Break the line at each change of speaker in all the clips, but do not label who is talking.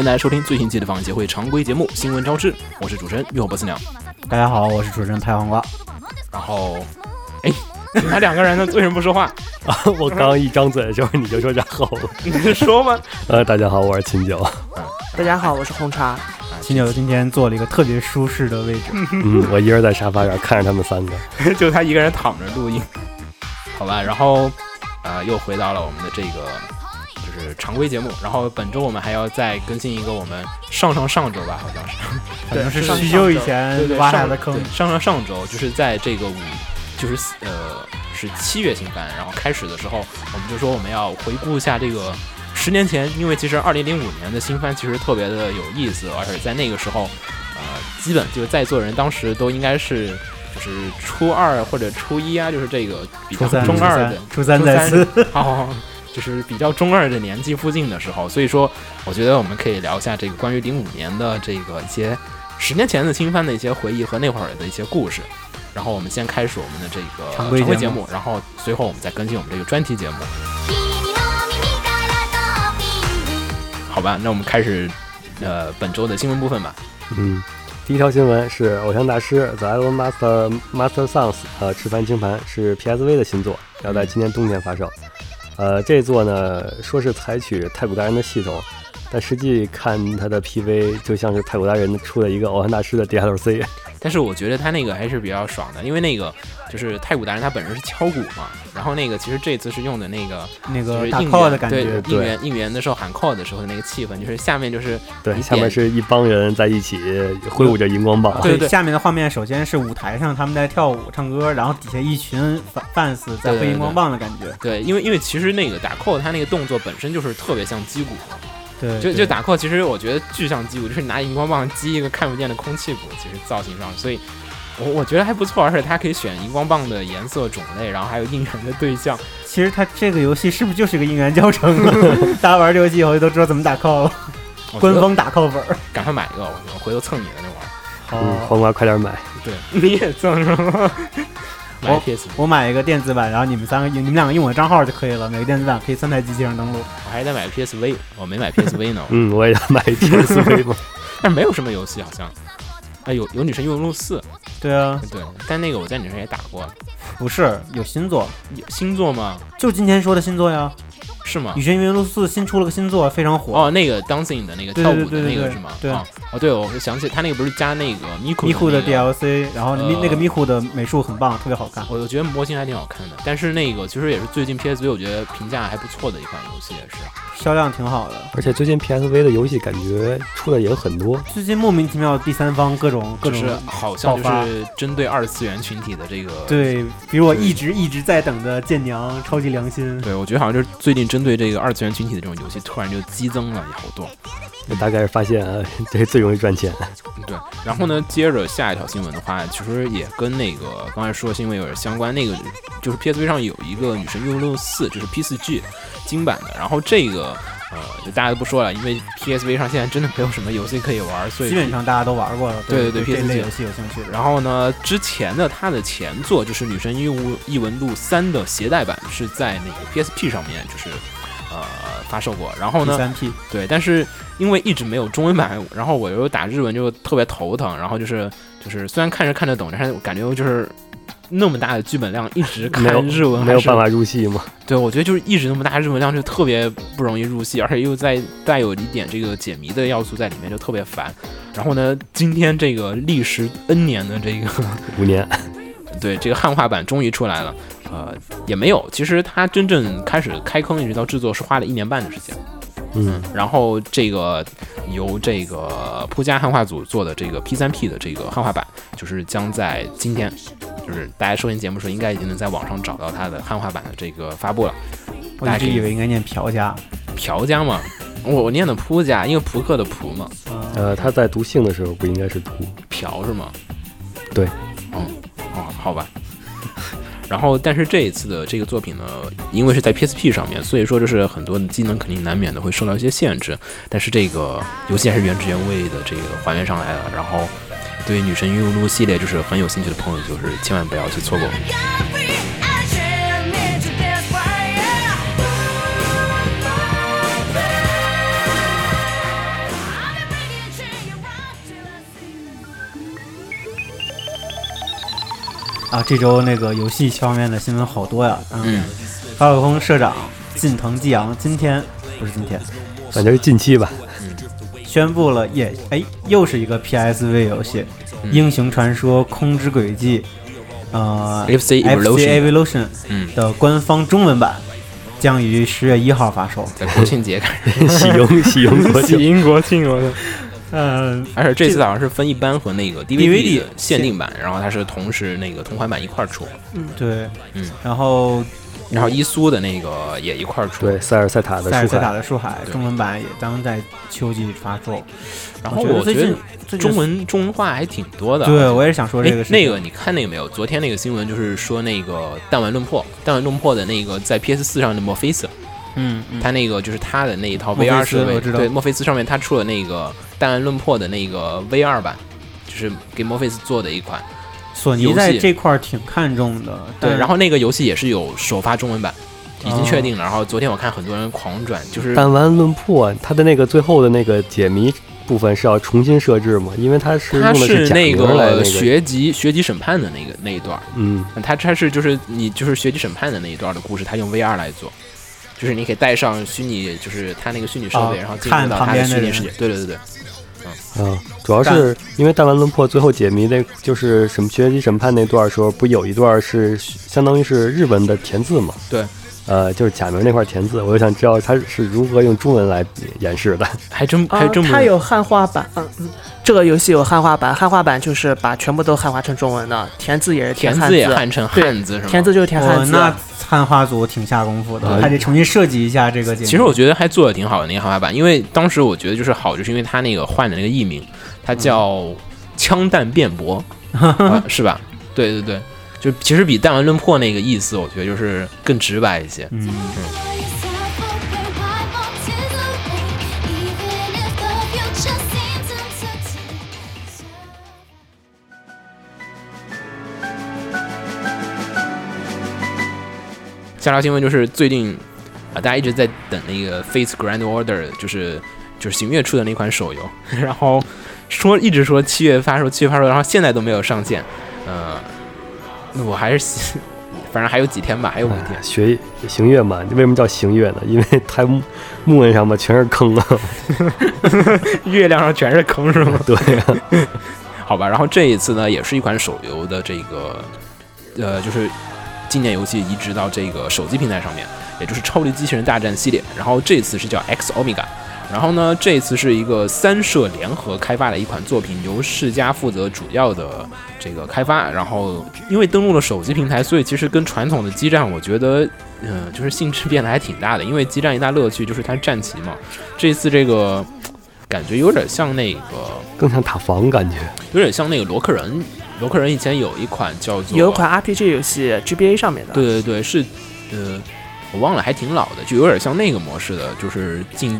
欢迎大家收听最新期的访协会常规节目《新闻招致》，我是主持人月火波斯鸟。
大家好，我是主持人拍黄瓜。
然后，哎，你们两个人呢？为什么不说话？
啊，我刚一张嘴的时候你就说然后了。
你说吗？
呃，大家好，我是秦九。
大家好，我是红茶。
秦九今天坐了一个特别舒适的位置。
嗯，我一人在沙发上看着他们三个，
就他一个人躺着录音。好吧，然后，呃，又回到了我们的这个就是常规节目。然后本周我们还要再更新一个我们上上上周吧，好像是，
反正是
上
许久以前挖下的坑。
上上上周就是在这个五，就是呃是七月新番，然后开始的时候，我们就说我们要回顾一下这个十年前，因为其实二零零五年的新番其实特别的有意思，而且在那个时候，呃，基本就是在座人当时都应该是就是初二或者初一啊，就是这个比较
初三，初
中二的
三，初三在此。
哦，就是比较中二的年纪附近的时候，所以说我觉得我们可以聊一下这个关于零五年的这个一些十年前的新番的一些回忆和那会儿的一些故事。然后我们先开始我们的这个
常规节目
然后随后我们再更新我们这个专题节目，好吧？那我们开始呃本周的新闻部分吧。
嗯，第一条新闻是偶像大师 The Idol Master Master Songs，呃，赤番清盘是 PSV 的新作，要在今年冬天发售。呃，这座呢说是采取太古达人的系统，但实际看它的 PV 就像是太古达人出了一个偶像大师的 DLC。
但是我觉得他那个还是比较爽的，因为那个就是太古达人他本身是敲鼓嘛，然后那个其实这次是用的那个
那个
应
打 call
援
的感觉，
对
对。
应援应援的时候喊 call 的时候的那个气氛，就是下面就是
对，下面是一帮人在一起挥舞着荧光棒。
对对
下面的画面首先是舞台上他们在跳舞唱歌，然后底下一群 fans 在
对对
挥荧光棒的感觉。
对，因为因为其实那个打 call 他那个动作本身就是特别像击鼓，
对，
就就打 call 其实我觉得巨像击鼓，就是拿荧光棒击一个看不见的空气鼓，其实造型上，所以我我觉得还不错，而且它可以选荧光棒的颜色种类，然后还有应援的对象，
其实它这个游戏是不是就是个应援教程？大家玩这游戏以后就都知道怎么打 call 了，官方打 call 本儿。
赶快买一个，我我回头蹭你的那玩意儿。
嗯，
好，
黄瓜快点买。
对，你也赠是吗？买 PS，
我买一个电子版，然后你们三个用你们两个用我的账号就可以了。每个电子版可以三台机器上登录。
我还得买 PSV，我没买 PSV 呢，
嗯，我也要买 PSV 嘛。
但是没有什么游戏好像。啊，有有女神异闻录四，
对啊，
对，但那个我在女神也打过，
不是有新作，
有新作吗？
就今天说的新作呀，
是吗《
女？神异闻录四》新出了个新作，非常火。
哦，那个 dancing 的那个跳舞的那个是吗？
对
哦哦，对，我想起他那个不是加那个咪咕
咪咕的
那个
DLC，然后那个咪咕的美术很棒，特别好看。
我我觉得模型还挺好看的，但是那个其实也是最近 PSV 我觉得评价还不错的一款游戏，也是。
销量挺好的。
而且最近 PSV 的游戏感觉出的也很多。
最近莫名其妙第三方各种各种
就是好像就是针对二次元群体的这个。
对，比如我一直一直在等的剑娘超级良心，
对，我觉得好像就是最近针对这个二次元群体的这种游戏，突然就激增了好多。
大概是发现啊，这最容易赚钱。
对，然后呢，接着下一条新闻的话，其实也跟那个刚才说的新闻有点相关。那个就是 PSV 上有一个《女神异闻录四》，就是 P4G 金版的。然后这个呃，就大家都不说了，因为 PSV 上现在真的没有什么游戏可以玩，所以
基本上大家都玩过了。
对对对
对这
PS
类游戏有兴趣。
然后呢，之前的它的前作就是《女神异闻异闻录三》的携带版是在那个 PSP 上面就是呃发售过。然后呢，
第三 P
对，但是因为一直没有中文版，然后我又打日文就特别头疼，然后就是就是虽然看着看得懂，但是我感觉就是那么大的剧本量，一直看日文还是
没有办法入戏嘛。
对，我觉得就是一直那么大日文量就特别不容易入戏，而且又在带有一点这个解谜的要素在里面，就特别烦。然后呢，今天这个历时 N 年的这个
五年，
对这个汉化版终于出来了，呃，也没有，其实它真正开始开坑一直到制作是花了一年半的时间。
嗯，
然后这个由这个扑家汉化组做的这个 P 三 P 的这个汉化版，就是将在今天，就是大家收听节目的时候，应该已经能在网上找到它的汉化版的这个发布了。
我一直以为应该念朴家，
朴家嘛，我我念的扑家，因为扑克的扑嘛，
嗯
呃，他在读姓的时候不应该是读，
朴是吗？
对，
嗯，哦，好吧。然后，但是这一次的这个作品呢，因为是在 PSP 上面，所以说就是很多的机能肯定难免的会受到一些限制。但是这个游戏还是原汁原味的这个还原上来了。然后，对女神异闻录系列就是很有兴趣的朋友，就是千万不要去错过。
啊，这周那个游戏方面的新闻好多呀。
嗯，
法尔空社长近藤纪阳今天不是今天
反正是近期吧。
嗯宣布了，也哎，又是一个 PSV 游戏，
嗯
英雄传说：空之轨迹》呃
FC Evolution
的官方中文版将于十月一号发售。
在国庆节开始，
喜迎喜迎国庆，喜
迎国庆，我的。
嗯，
而且这次好像是分一般和那个
DVD
的限定版，然后它是同时那个同款版一块儿出，
对，
嗯，
然后
然后伊苏的那个也一块儿出。
对塞尔塞塔的
塞尔塞塔，的树海中文版也将在秋季发售。
然后
我最近
中文中文化还挺多的。
对我也是想说
哎
这个。
那个你看那个没有？昨天那个新闻就是说那个弹丸论破，弹丸论破的那个在 PS 四上的墨菲斯，
嗯，嗯
他那个就是他的那一套 VR 设备，
我知道
对，墨菲斯上面他出了那个弹丸论破的那个 VR 版，就是给墨菲斯做的一款。
索尼在这块儿挺看重的。
对，然后那个游戏也是有首发中文版，已经
哦
确定了。然后昨天我看很多人狂转，就是
弹丸论破，它的那个最后的那个解谜部分是要重新设置嘛？因为它是
它
用的假
是那个学籍学籍审判的那个那一段，
嗯，
它它是就是你就是学籍审判的那一段的故事，它用 VR 来做。就是你可以带上虚拟，就是它那个虚拟设备，
哦
然后进入到它的虚拟世界。对对对对，
啊，主要是因为弹丸论破最后解谜那，就是什么学习审判那段时候，不有一段是相当于是日文的填字嘛？
对，
呃，就是假名那块填字，我就想知道它是如何用中文来演示的。
还真
啊
还真，不
它有汉化版，嗯嗯，这个游戏有汉化版，汉化版就是把全部都汉化成中文的，填字也是
填
汉
字也汉成汉字是吗？
填字就是填汉字。
哦那汉化组挺下功夫的，
嗯
还得重新设计一下这个。
其实我觉得还做的挺好的那个汉化版，因为当时我觉得就是好，就是因为它那个换的那个译名，它叫枪弹辩驳，啊是吧？对对对，就其实比弹丸论破那个意思，我觉得就是更直白一些。
嗯，
下条新闻就是最近啊，大家一直在等那个《Face Grand Order》，就是就是行月出的那款手游，然后说一直说七月发售，七月发售，然后现在都没有上线。呃，那我还是反正还有几天吧，还有五天
哎。学行月嘛，为什么叫行月呢？因为它木木纹上嘛全是坑啊。
月亮上全是坑是吗？
对啊、
好吧，然后这一次呢，也是一款手游的这个，呃，就是纪念游戏移植到这个手机平台上面，也就是《超级机器人大战》系列。然后这次是叫 X Omega。然后呢，这次是一个三社联合开发的一款作品，由世嘉负责主要的这个开发。然后因为登陆了手机平台，所以其实跟传统的基站，我觉得，嗯、就是性质变得还挺大的。因为基站一大乐趣就是它战旗嘛，这次这个感觉有点像那个。
更像塔防感觉。
有点像那个罗克人。罗克人以前有一款叫做
有一款 RPG 游戏 GBA 上面的，
对对对，是呃，我忘了，还挺老的，就有点像那个模式的，就是进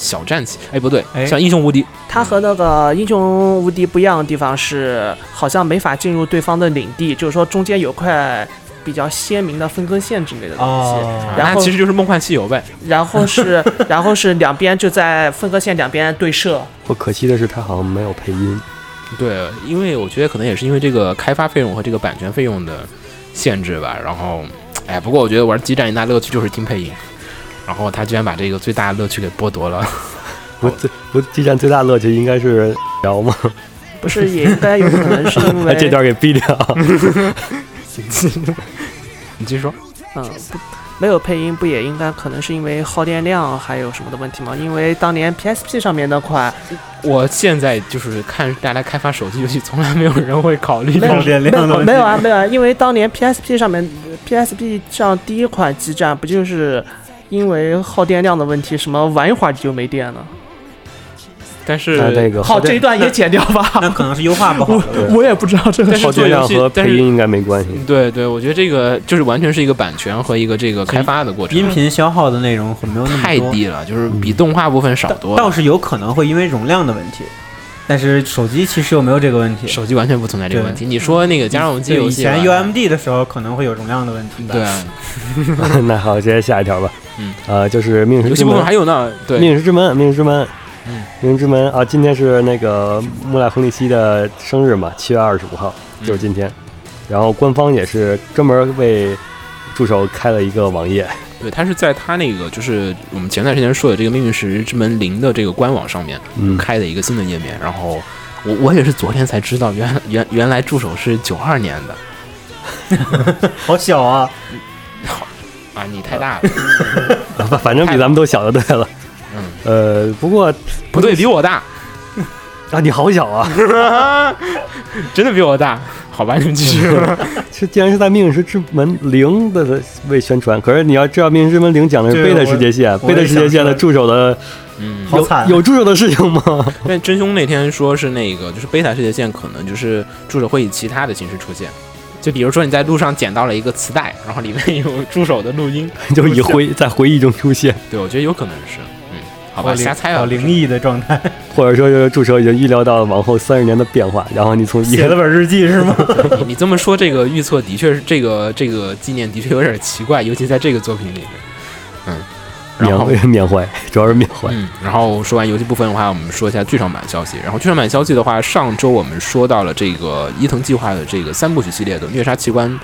小战旗。哎，不对，
哎
像英雄无敌。
它和那个英雄无敌不一样的地方是，好像没法进入对方的领地，就是说中间有块比较鲜明的分割线之类的东西。
哦，
然后
其实就是梦幻西游呗。
然后是，然后是两边就在分割线两边对射。
不可惜的是，它好像没有配音。
对，因为我觉得可能也是因为这个开发费用和这个版权费用的限制吧。然后，哎，不过我觉得玩激战一大乐趣就是听配音，然后他居然把这个最大的乐趣给剥夺了。
不，最不，激战最大乐趣应该是聊吗？
不是，也应该有可能是因
为 这
为，
段给毙掉。
你继续说。
嗯，不，没有配音，不也应该可能是因为耗电量还有什么的问题吗？因为当年 PSP 上面那款
我现在就是看大家开发手机游戏，从来没有人会考虑
耗电量的问题
没有啊，没有啊，因为当年 PSP 上面 PSP 上第一款基站不就是因为耗电量的问题，什么玩一会儿就没电了？
但是
那这个
好，这一段也剪掉吧。
那可能是优化不好
我。
我也不知道这个
但是
耗电量和
但是
配音应该没关系。
对对，我觉得这个就是完全是一个版权和一个这个开发的过程，
音频消耗的内容会没有那么多，
太低了，就是比动画部分少多了。
倒是有可能会因为容量的问题，但是手机其实又没有这个问题。
手机完全不存在这个问题。你说那个家用机
对以
游戏以，
前 UMD 的时候可能会有容量的问题。
对啊，
那好，直接下一条吧。
嗯，
呃，就是命运之门
还有呢，对，
命运之门，命运之门，
嗯，
命运之门啊！今天是那个穆赖亨利希的生日嘛，七月二十五号，就是今天。然后官方也是专门为助手开了一个网页，
对，他是在他那个就是我们前段时间说的这个《命运石之门零》的这个官网上面
嗯，
开的一个新的页面，然后我我也是昨天才知道，原来原 原来助手是九二年的。
好小啊！
啊，你太大了，
反反正比咱们都小就对了。
嗯，
呃，不过
不对，比我大，
啊，你好小啊！
真的比我大，好吧，你们继续。
是，既然是在《命运石之门零》的为宣传，可是你要知道，《命运之门零》讲的是贝塔世界线，贝塔世界线的助手的
嗯，
有
好惨。啊
有助手的事情吗？
但真凶那天说是那个，就是贝塔世界线可能就是助手会以其他的形式出现，就比如说你在路上捡到了一个磁带，然后里面有助手的录音，
就以回在回忆中出现，
对我觉得有可能是，嗯，好吧，
好灵
瞎猜啊，
灵异的状态，
或者说就是助手已经预料到了往后三十年的变化，然后你从
写了本日记 是吗？
你你这么说，这个预测的确是这个这个纪念的确有点奇怪，尤其在这个作品里面，嗯，然后
缅 缅怀，主要是缅怀。
嗯，然后说完游戏部分的话，我们说一下剧场版消息。然后剧场版消息的话，上周我们说到了这个伊藤计划的这个三部曲系列的虐杀奇观，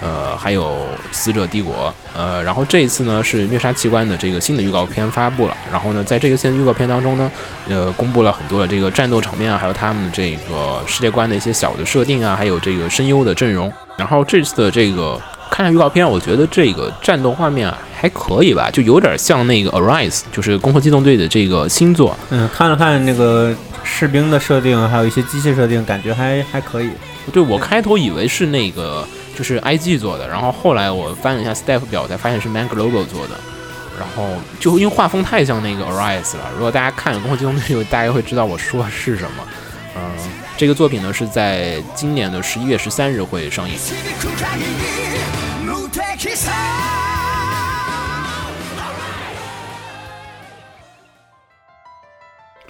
呃，还有死者帝国，呃，然后这一次呢是虐杀器官的这个新的预告片发布了。然后呢，在这个新的预告片当中呢，呃，公布了很多的这个战斗场面啊，还有他们的这个世界观的一些小的设定啊，还有这个声优的阵容。然后这次的这个看下预告片，我觉得这个战斗画面啊还可以吧，就有点像那个 Arise，就是《攻壳机动队》的这个新作。
嗯，看了看那个士兵的设定，还有一些机械设定，感觉还还可以。
对我开头以为是那个就是 IG 做的，然后后来我翻了一下 staff 表，才发现是 Mank Logo 做的。然后就因为画风太像那个 Arise 了，如果大家看《攻壳机动队》，大家会知道我说的是什么。嗯、这个作品呢是在今年的十一月十三日会上映。
響く限り無敵さ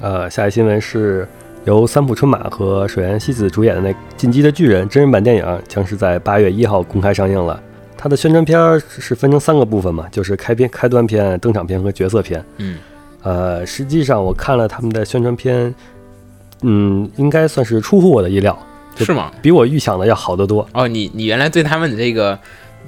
呃，下一新闻是 由三浦春马和水原希子主演的那《进击的巨人》真人版电影将是在八月一号公开上映了。它的宣传片是分成三个部分嘛，就是开篇、开端片、登场片和角色片。
嗯，
呃，实际上我看了他们的宣传片，嗯，应该算是出乎我的意料，
是吗？
比我预想的要好得多。
哦，你你原来对他们的这个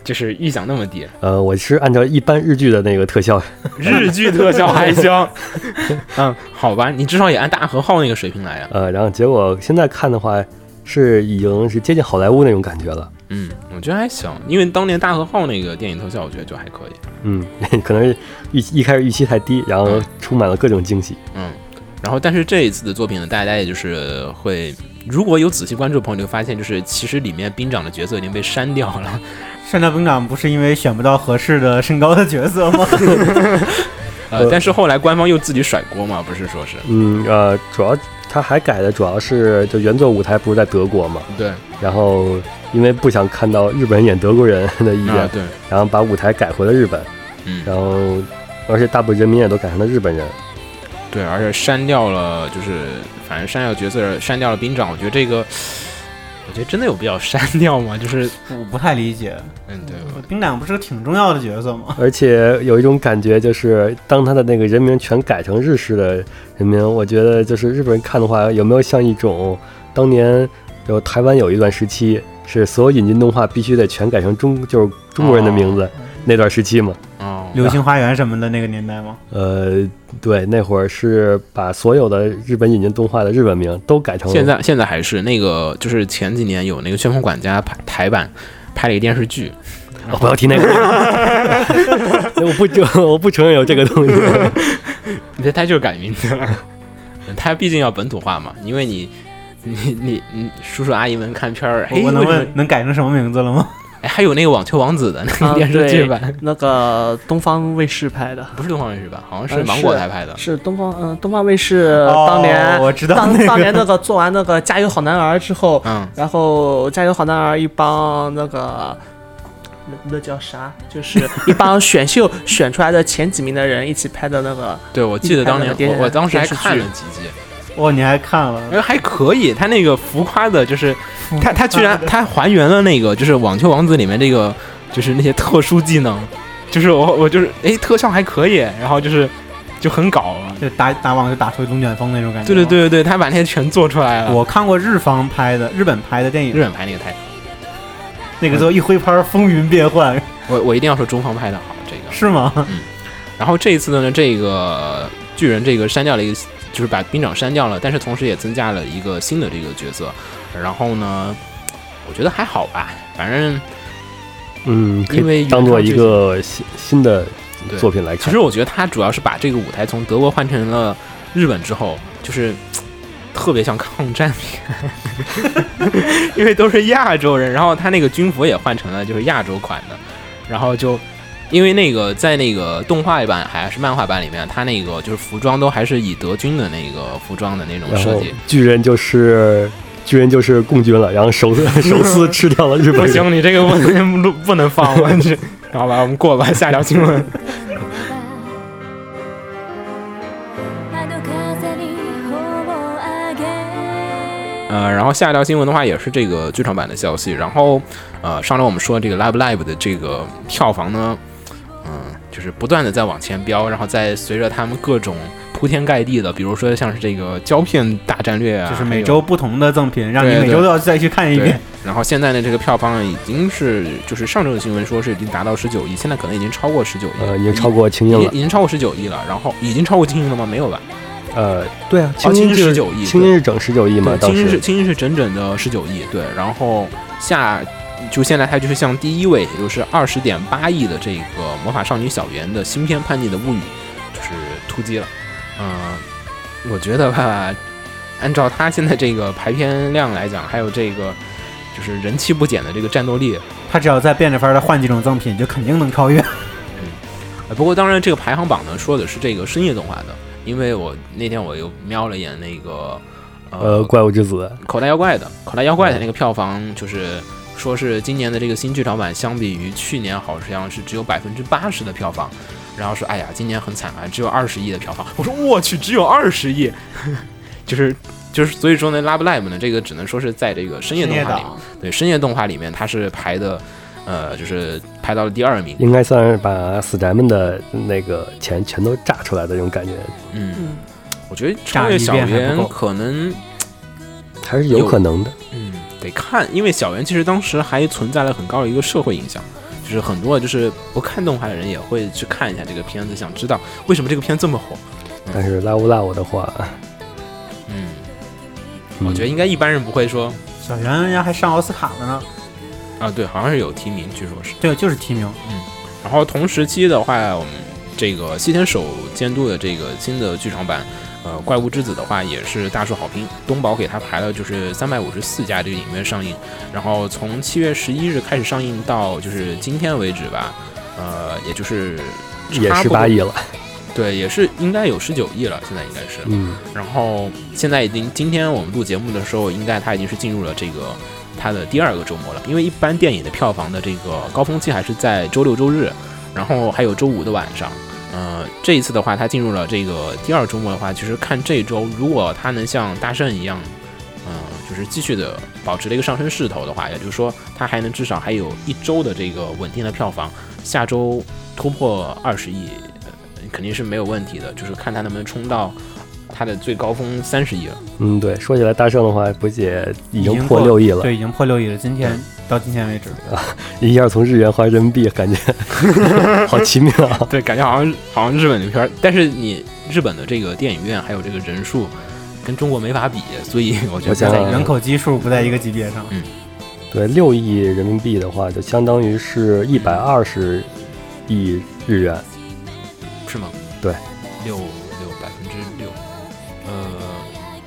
就是预想那么低，
呃，我是按照一般日剧的那个特效，
日剧特效还行。嗯，好吧，你至少也按大和号那个水平来啊。
呃，然后结果现在看的话，是已经是接近好莱坞那种感觉了。
嗯，我觉得还行，因为当年大和号那个电影特效，我觉得就还可以。
嗯，可能是预一开始预期太低，然后充满了各种惊喜。
嗯，然后但是这一次的作品呢，大家也就是会，如果有仔细关注的朋友，就会发现就是其实里面兵长的角色已经被删掉了。
山田兵长不是因为选不到合适的身高的角色吗？
呃，但是后来官方又自己甩锅嘛，不是说是
嗯，呃，主要他还改的主要是就原作舞台不是在德国嘛，
对
然后因为不想看到日本人演德国人的意见，
啊对，
然后把舞台改回了日本，
嗯
然后而且大部分人民也都改成了日本人。
对，而且删掉了就是反正删掉角色，删掉了兵长，我觉得这个。我觉得真的有必要删掉吗？就是，
我不太理解，
嗯，对，
兵长不是个挺重要的角色吗？
而且有一种感觉，就是当他的那个人名全改成日式的人名，我觉得就是日本人看的话，有没有像一种当年有台湾有一段时期是所有引进动画必须得全改成中就是中国人的名字、那段时期嘛？
哦，
流星花园什么的那个年代吗？
呃，对，那会儿是把所有的日本引进动画的日本名都改成
现在现在还是那个，就是前几年有那个《旋风管家》拍台版拍了一个电视剧，
哦不要提那个，我不承我不承认有这个东西。
这他就是改名字了。他毕竟要本土化嘛，因为你你你你叔叔阿姨们看片儿，哎，
我能问能改成什么名字了吗？
哎还有那个网球王子的 那个
啊
电视剧
对
版，
那个东方卫视拍的，
不是东方卫视吧？好像是
呃
芒果台拍的。
是东方嗯、东方卫视
哦
当年、
我知道
当
那个
当年那个做完那个《加油好男儿》之后，
嗯，
然后《加油好男儿》一帮那个。那那叫啥？就是一帮选秀 选出来的前几名的人一起拍的那个，
对，我记得当年我我当时还看了几集，
哦，你还看了？
哎，还可以。他那个浮夸的，就是他他居然他还原了那个就是《网球王子》里面这个就是那些特殊技能，就是我我就是哎特效还可以，然后就是就很搞。
就打打网就打出龙卷风那种感觉。
对对，对对对，他把那些全做出来了。
我看过日方拍的、日本拍的电影，
日本拍那个太
那个时候一挥拍，风云变幻，
我我一定要说中方拍的好，这个。
是吗？
然后这一次呢，这个巨人这个删掉了一个，就是把兵长删掉了，但是同时也增加了一个新的这个角色。然后呢，我觉得还好吧，反正
嗯，可
因为
以当做一个新新的作品来看
其实。我觉得他主要是把这个舞台从德国换成了日本之后，就是特别像抗战片，因为都是亚洲人，然后他那个军服也换成了就是亚洲款的，然后就。因为那个在那个动画版还是漫画版里面，他那个就是服装都还是以德军的那个服装的那种设计。
巨人就是巨人就是共军了，然后手手撕吃掉了日本人。
不行，你这个不能录不能放，我去。好吧，我们过吧，下条新闻。
窓風に頬を上げ
呃，然后下一条新闻的话也是这个剧场版的消息。然后，呃，上周我们说这个 Live Live 的这个票房呢，嗯、就是不断的在往前飙，然后在随着他们各种 铺天盖地的，比如说像是这个胶片大战略啊，
就是每周不同的赠品，让你每周都要再去看一遍。，
然后现在呢，这个票房已经是就是上周的新闻说是已经达到十九亿，现在可能已经超过十九亿了，
呃，已经超过青
已
鹰了。
已经超过十九亿了。然后已经超过青英了吗？没有吧？
呃，对啊，
青鹰
青鹰是
19亿
青鹰是整十九亿嘛？
青鹰是青鹰是整整的十九亿，对，然后下就现在它就是像第一位，也就是二十点八亿的这个魔法少女小圆的新片《叛逆的物语》就是突击了。嗯、我觉得吧，按照他现在这个排片量来讲，还有这个就是人气不减的这个战斗力，
他只要再变着法儿的换几种赠品，就肯定能超越。
嗯不过当然这个排行榜呢说的是这个深夜动画的，因为我那天我又瞄了一眼那个
呃，怪物之子，
口袋妖怪的，口袋妖怪的那个票房就是说是今年的这个新剧场版相比于去年好像是只有百分之八十的票房，然后说哎呀今年很惨啊，只有二十亿的票房。我说我去，只有二十亿，就是就是所以说呢，Love Live 呢这个只能说是在这个深夜动画里面，对深夜动画里面它是排的，呃就是排到了第二名。
应该算是把死宅们的那个钱全都炸出来的这种感觉，
嗯，
嗯，
我觉得超越小圆可能
还是有可能的。
嗯，得看，因为小圆其实当时还存在了很高的一个社会影响，就是很多就是不看动画的人也会去看一下这个片子，想知道为什么这个片这么火。
但是 Love Love 的话，
嗯，
嗯
我觉得应该一般人不会说
小圆人家还上奥斯卡了呢，
啊，对，好像是有提名，据说是。
对就是提名。
嗯然后同时期的话，我们这个西田守监督的这个新的剧场版，呃，《怪物之子》的话也是大受好评。东宝给他排了就是三百五十四家这个影院上映，然后从七月十一日开始上映到就是今天为止吧，呃，也就是
也十八亿了。
对，也是应该有十九亿了，现在应该是。
嗯，
然后现在已经，今天我们录节目的时候，应该它已经是进入了这个它的第二个周末了。因为一般电影的票房的这个高峰期还是在周六周日，然后还有周五的晚上。呃，这一次的话，它进入了这个第二周末的话，其实看这周，如果它能像大圣一样，嗯、就是继续的保持了一个上升势头的话，也就是说，它还能至少还有一周的这个稳定的票房，下周突破二十亿，呃，肯定是没有问题的。就是看它能不能冲到它的最高峰三十亿了。
嗯，对，说起来大圣的话，估计也已经
已经
破六亿了，
对，已经破六亿了。今天到今天为止，
一下从日元换人民币，感觉 好奇妙啊。
对，感觉好像好像日本的片儿，但是你日本的这个电影院还有这个人数跟中国没法比，所所以我觉得在
人口基数不在一个级别上。
嗯对，六亿人民币的话，就相当于是一百二十亿日元。
是吗？
对，
六六百分之六，呃，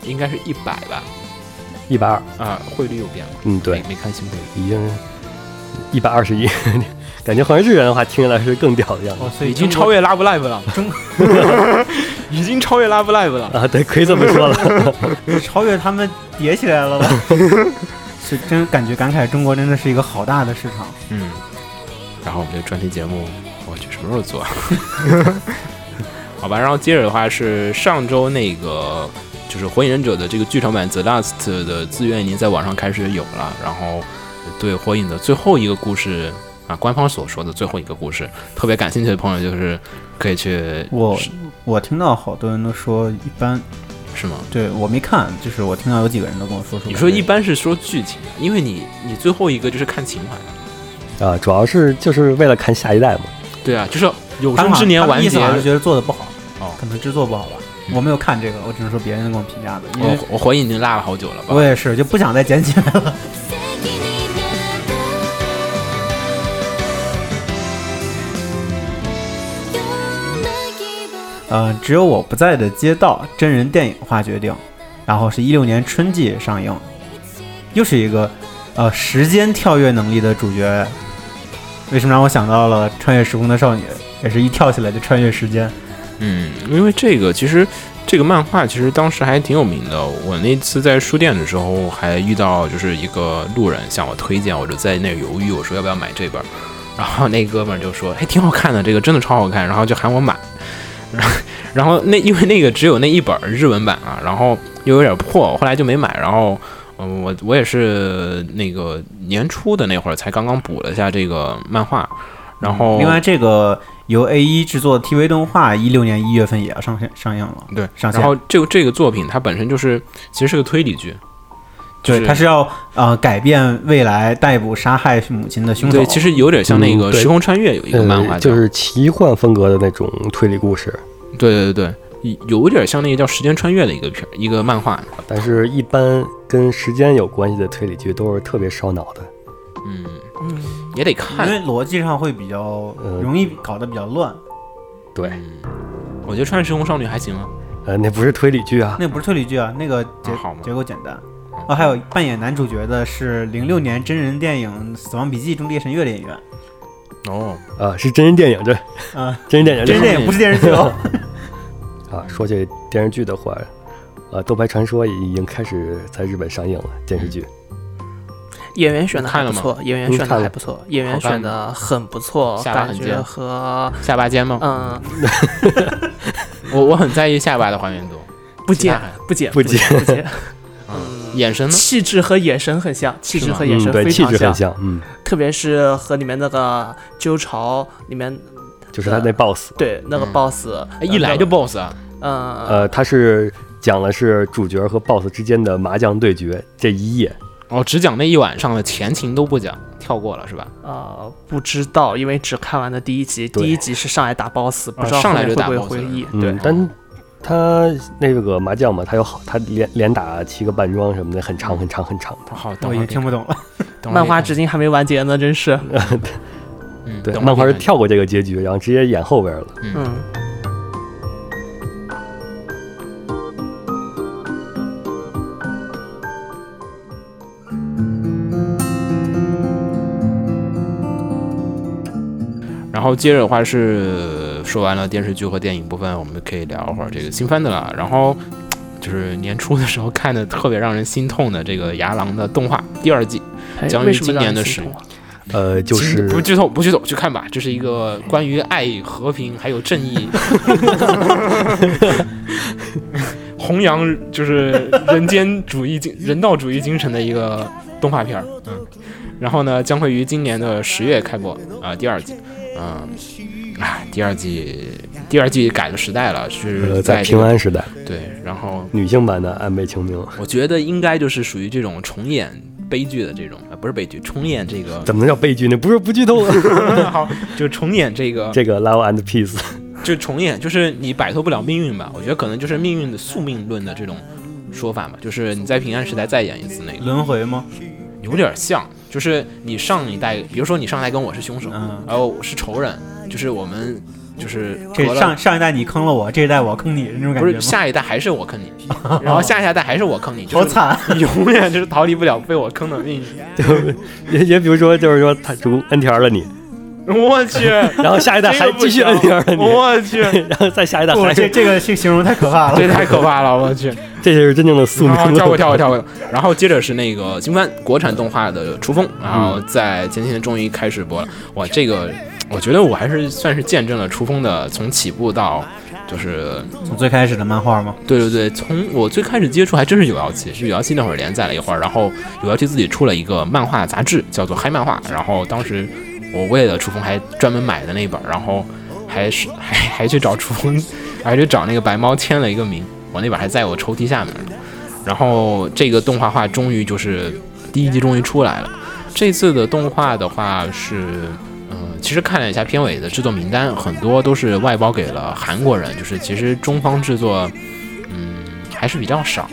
应该是一百吧？
一百二，
啊，汇率又变了，
嗯，对
没，没看新汇率。
已经一百二十亿，感觉好像日元的话听起来是更屌的样子
哦，所以
已经超越 Love Live 了，
中
已经超越 Love Live 了。
啊。对，可以这么说了。
超越他们叠起来了吧？是真感觉感慨，中国真的是一个好大的市场。
嗯，然后我们这专题节目，我去什么时候做？好吧，然后接着的话是上周那个就是《火影忍者》的这个剧场版《The Last》的资源已经在网上开始有了，然后对火影的最后一个故事啊，官方所说的最后一个故事，特别感兴趣的朋友就是可以去
我我听到好多人都说一般，
是吗？
对我没看，就是我听到有几个人都跟我说说。
你说一般是说剧情，因为你你最后一个就是看情怀，
啊，主要是就是为了看下一代嘛。
对啊，就是有生之年完结
意觉得做的不好，
哦
可能制作不好吧。
嗯
我没有看这个，我只能说别人给我评价的，因为
我我回忆已经落了好久了吧？
我也是就不想再捡起来了。
奇跡になったどんな希望
呃，只有我不在的街道真人电影化决定，然后是一六年春季上映，又是一个呃时间跳跃能力的主角。为什么让我想到了穿越时空的少女？也是一跳起来就穿越时间。
嗯，因为这个其实这个漫画其实当时还挺有名的。我那次在书店的时候还遇到就是一个路人向我推荐，我就在那犹豫，我说要不要买这本。然后那哥们儿就说：“哎，挺好看的，这个真的超好看。”然后就喊我买。然后那因为那个只有那一本日文版啊，然后又有点破，后来就没买。然后嗯，我我也是那个年初的那会儿才刚刚补了一下这个漫画，然后
另外，这个由 A 一制作的 TV 动画，一六年一月份也要上线上映了。
对，
上线
然后这个这个作品它本身就是其实是个推理剧，就
对，它是要呃改变未来逮捕杀害母亲的凶手。
对，其实有点像那个时空穿越有一个漫画
就是奇幻风格的那种推理故事，
对对对对，有点像那个叫时间穿越的一个片一个漫画，
但是一般跟时间有关系的推理剧都是特别烧脑的。
嗯，
嗯，
也得看因。
为逻辑上会比较
呃
容易搞得比较乱。
对，
嗯，我觉得《穿越时空少女》还行啊，
呃，那不是推理剧啊，
那不是推理剧啊，那个结、
啊
结构简单。哦，还有扮演男主角的是零六年真人电影《死亡笔记》中猎神月的演员。
哦，
啊，是真人电影这，
啊，
真人电影
真人电影不是电视剧哦。
啊。说起电视剧的话，呃，《斗白传说》已经开始在日本上映了电视剧。
演员选的还不错，演员选的还不错，演员选的很不错，感觉
下巴很尖。
和
下巴尖吗？
嗯。
我我很在意下巴的还原度，
不减
其他还
不尖
不
尖不尖，
嗯，眼神呢？
气质和眼神很像，气质和眼神
对，
非常
气质很像，嗯，
特别是和里面那个鸠巢里面
就是他那 boss，
对那个
嗯。
boss，
哎一来就 BOSS 啊，
嗯
呃，他是讲的是主角和 boss 之间的麻将对决这一夜，
哦，只讲那一晚上的前情都不讲，跳过了是吧？
呃不知道，因为只看完了第一集，第一集是上来打 boss，不知道
啊上来就打
后面会回忆，
嗯
对，
但他那个麻将嘛，他有好，他连连打七个半庄什么的，很长很长很长的。
好，等
我已经听不懂了。
漫画至今还没完结呢，真是，
嗯，
对，漫画是跳过这个结局，然后直接演后边了。
嗯然后接着的话是说完了电视剧和电影部分，我们可以聊会儿这个新番的了。然后就是年初的时候看的特别让人心痛的这个《牙狼》的动画第二季，
哎
将于今年的十
呃，就是
不剧透不剧透去看吧，这是一个关于爱、和平还有正义，弘扬就是人间主义精人道主义精神的一个动画片儿。嗯，然后呢，将会于今年的十月开播啊、第二季。嗯，啊，第二季第二季改了时代了，是
呃，在
在这个
平安时代，
对，然后
女性版的安倍晴明，
我觉得应该就是属于这种重演悲剧的这种，啊，不是悲剧，重演这个，
怎么能叫悲剧呢？不是不剧透了。
好，就重演这个，
这个 Love and Peace，
就重演，就是你摆脱不了命运吧？我觉得可能就是命运的宿命论的这种说法嘛，就是你在平安时代再演一次那个，
轮回吗？
有点像，就是你上一代，比如说你上一代跟我是凶手，
嗯，
然后我是仇人，就是我们就是
这上上一代你坑了我，这一代我坑你，那种感觉
不是？下一代还是我坑你，然后下下代还是我坑你，就是
好惨，
永远就是逃离不了被我坑的命运。
也也比如说，就是说他主 NTR 了你，
我去，
然后下一代还继续你，
我去，
然后再下一代
不，
还，
这这个形形容太可怕了。
这太可怕了，我去。
这就是真正的宿命
跳过。跳过跳过，然后接着是那个新番国产动画的《雏风》，然后在前几天终于开始播了。哇，这个我觉得我还是算是见证了雏风的从起步到就是
从最开始的漫画吗？
对对对，从我最开始接触还真是有妖气，是有妖气那会儿连载了一会儿，然后有妖气自己出了一个漫画杂志，叫做《嗨漫画》，然后当时我为了雏风还专门买的那本，然后还是 还还去找雏风，还去找那个白猫签了一个名，我那本还在我抽屉下面呢。然后这个动画化终于就是第一季终于出来了，这次的动画的话是，嗯、其实看了一下片尾的制作名单，很多都是外包给了韩国人，就是其实中方制作，嗯，还是比较少。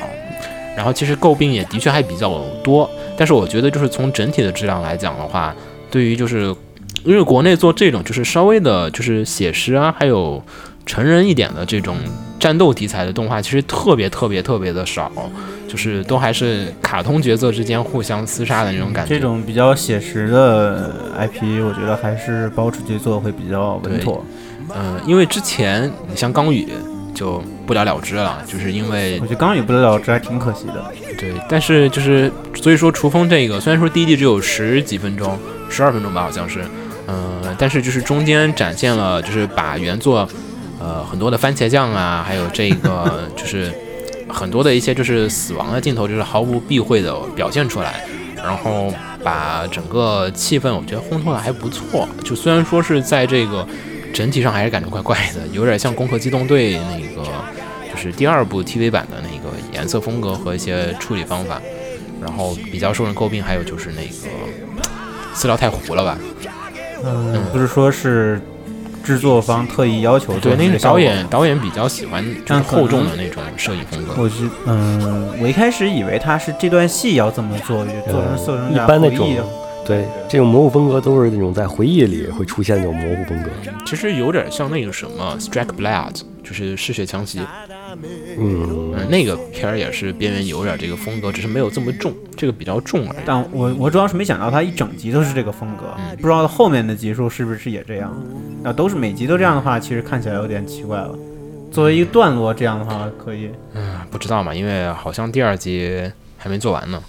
然后其实诟病也的确还比较多，但是我觉得就是从整体的质量来讲的话，对于就是因为国内做这种就是稍微的就是写实啊，还有成人一点的这种战斗题材的动画，其实特别特别特别的少，就是都还是卡通角色之间互相厮杀的那种感觉。
这种比较写实的 IP，我觉得还是包出去做会比较稳妥。
嗯，因为之前你像钢宇就不了了之了，就是因为
我觉得刚宇不得了之，还挺可惜的。
对，但是就是所以说厨风这个虽然说第一季只有十几分钟，十二分钟吧好像是，嗯、但是就是中间展现了就是把原作呃很多的番茄酱啊，还有这个就是很多的一些就是死亡的镜头，就是毫无避讳的表现出来，然后把整个气氛我觉得烘托的还不错。就虽然说是在这个整体上还是感觉怪怪的，有点像《攻壳机动队》那个就是第二部 TV 版的那个颜色风格和一些处理方法，然后比较受人诟病，还有就是那个饲料太糊了吧？
嗯，不是说是制作方特意要求做
对，那个导演导演比较喜欢就是厚重的那种摄影风格。
我是嗯，我一开始以为他是这段戏要这么做，就做成色成
一般那种对这种模糊风格都是那种在回忆里会出现那种模糊风格。
其实有点像那个什么《Strike Blood》，就是嗜血强袭，
嗯，
嗯，那个片儿也是边缘有点这个风格，只是没有这么重，这个比较重而已。
但我我主要是没想到它一整集都是这个风格，
嗯
不知道后面的集数是不是也这样。那都是每集都这样的话，其实看起来有点奇怪了。作为一个段落这样的话，可以。
嗯，不知道嘛，因为好像第二集还没做完呢，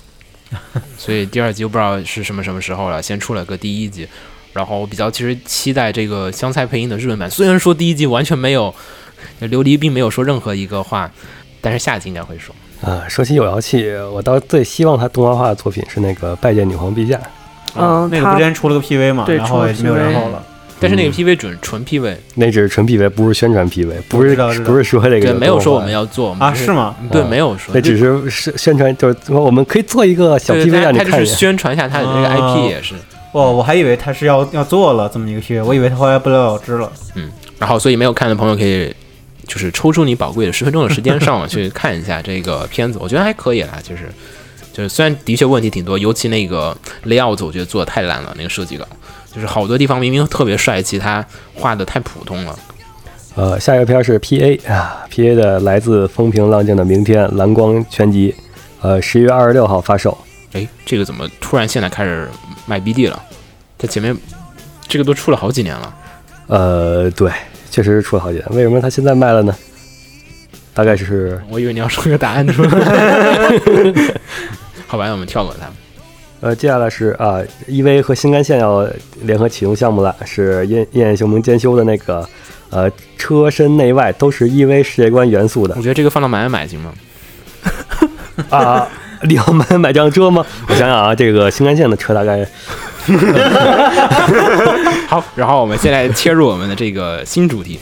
所以第二集又不知道是什么什么时候了，先出了个第一集。然后我比较其实期待这个香菜配音的日文版，虽然说第一集完全没有，琉璃并没有说任何一个话，但是下集应该会说。
啊，说起有妖气，我倒最希望他动画化的作品是那个《拜见女皇陛下》。
嗯，
那个不之前出了个 PV 嘛，
对
然后也
出了
没有然
PV
后了。
但是那个
嗯
PV 准纯 PV，
那只是纯 PV，不是宣传 PV，不是不是说这个
对，没有说我们
要，
做
啊是吗
对，
啊
没有说，
那只是是宣传，就是说我们可以做一个小 PV 让你看一眼。
宣传一下他的这个
哦
IP 也是。
哦，我还以为他是要要做了这么一个 PV，我以为他后来不了了之了。
嗯然后，所以没有看的朋友可以就是抽出你宝贵的十分钟的时间上网去看一下这个片子，我觉得还可以啦。就是就是虽然的确问题挺多，尤其那个 layout 我觉得做的太烂了，那个设计稿就是好多地方明明特别帅气，他画的太普通了。
呃，下一个片儿是 PA 啊，PA 的来自风平浪静的明天蓝光全集，呃，十一月二十六号发售。
哎，这个怎么突然现在开始卖 BD 了？它前面这个都出了好几年了。
呃，对，确实是出了好几台。为什么它现在卖了呢？大概是
我以为你要说个答案出来。好吧，那我们跳过它。
呃，接下来是啊，EV 和新干线要联合启动项目了，是燕燕秀明兼修的那个呃车身内外都是 EV 世界观元素的
我觉得这个放到买买买行吗？
啊。你要买买辆车吗？我想想啊，这个新干线的车大概
好，然后我们现在切入我们的这个新主题。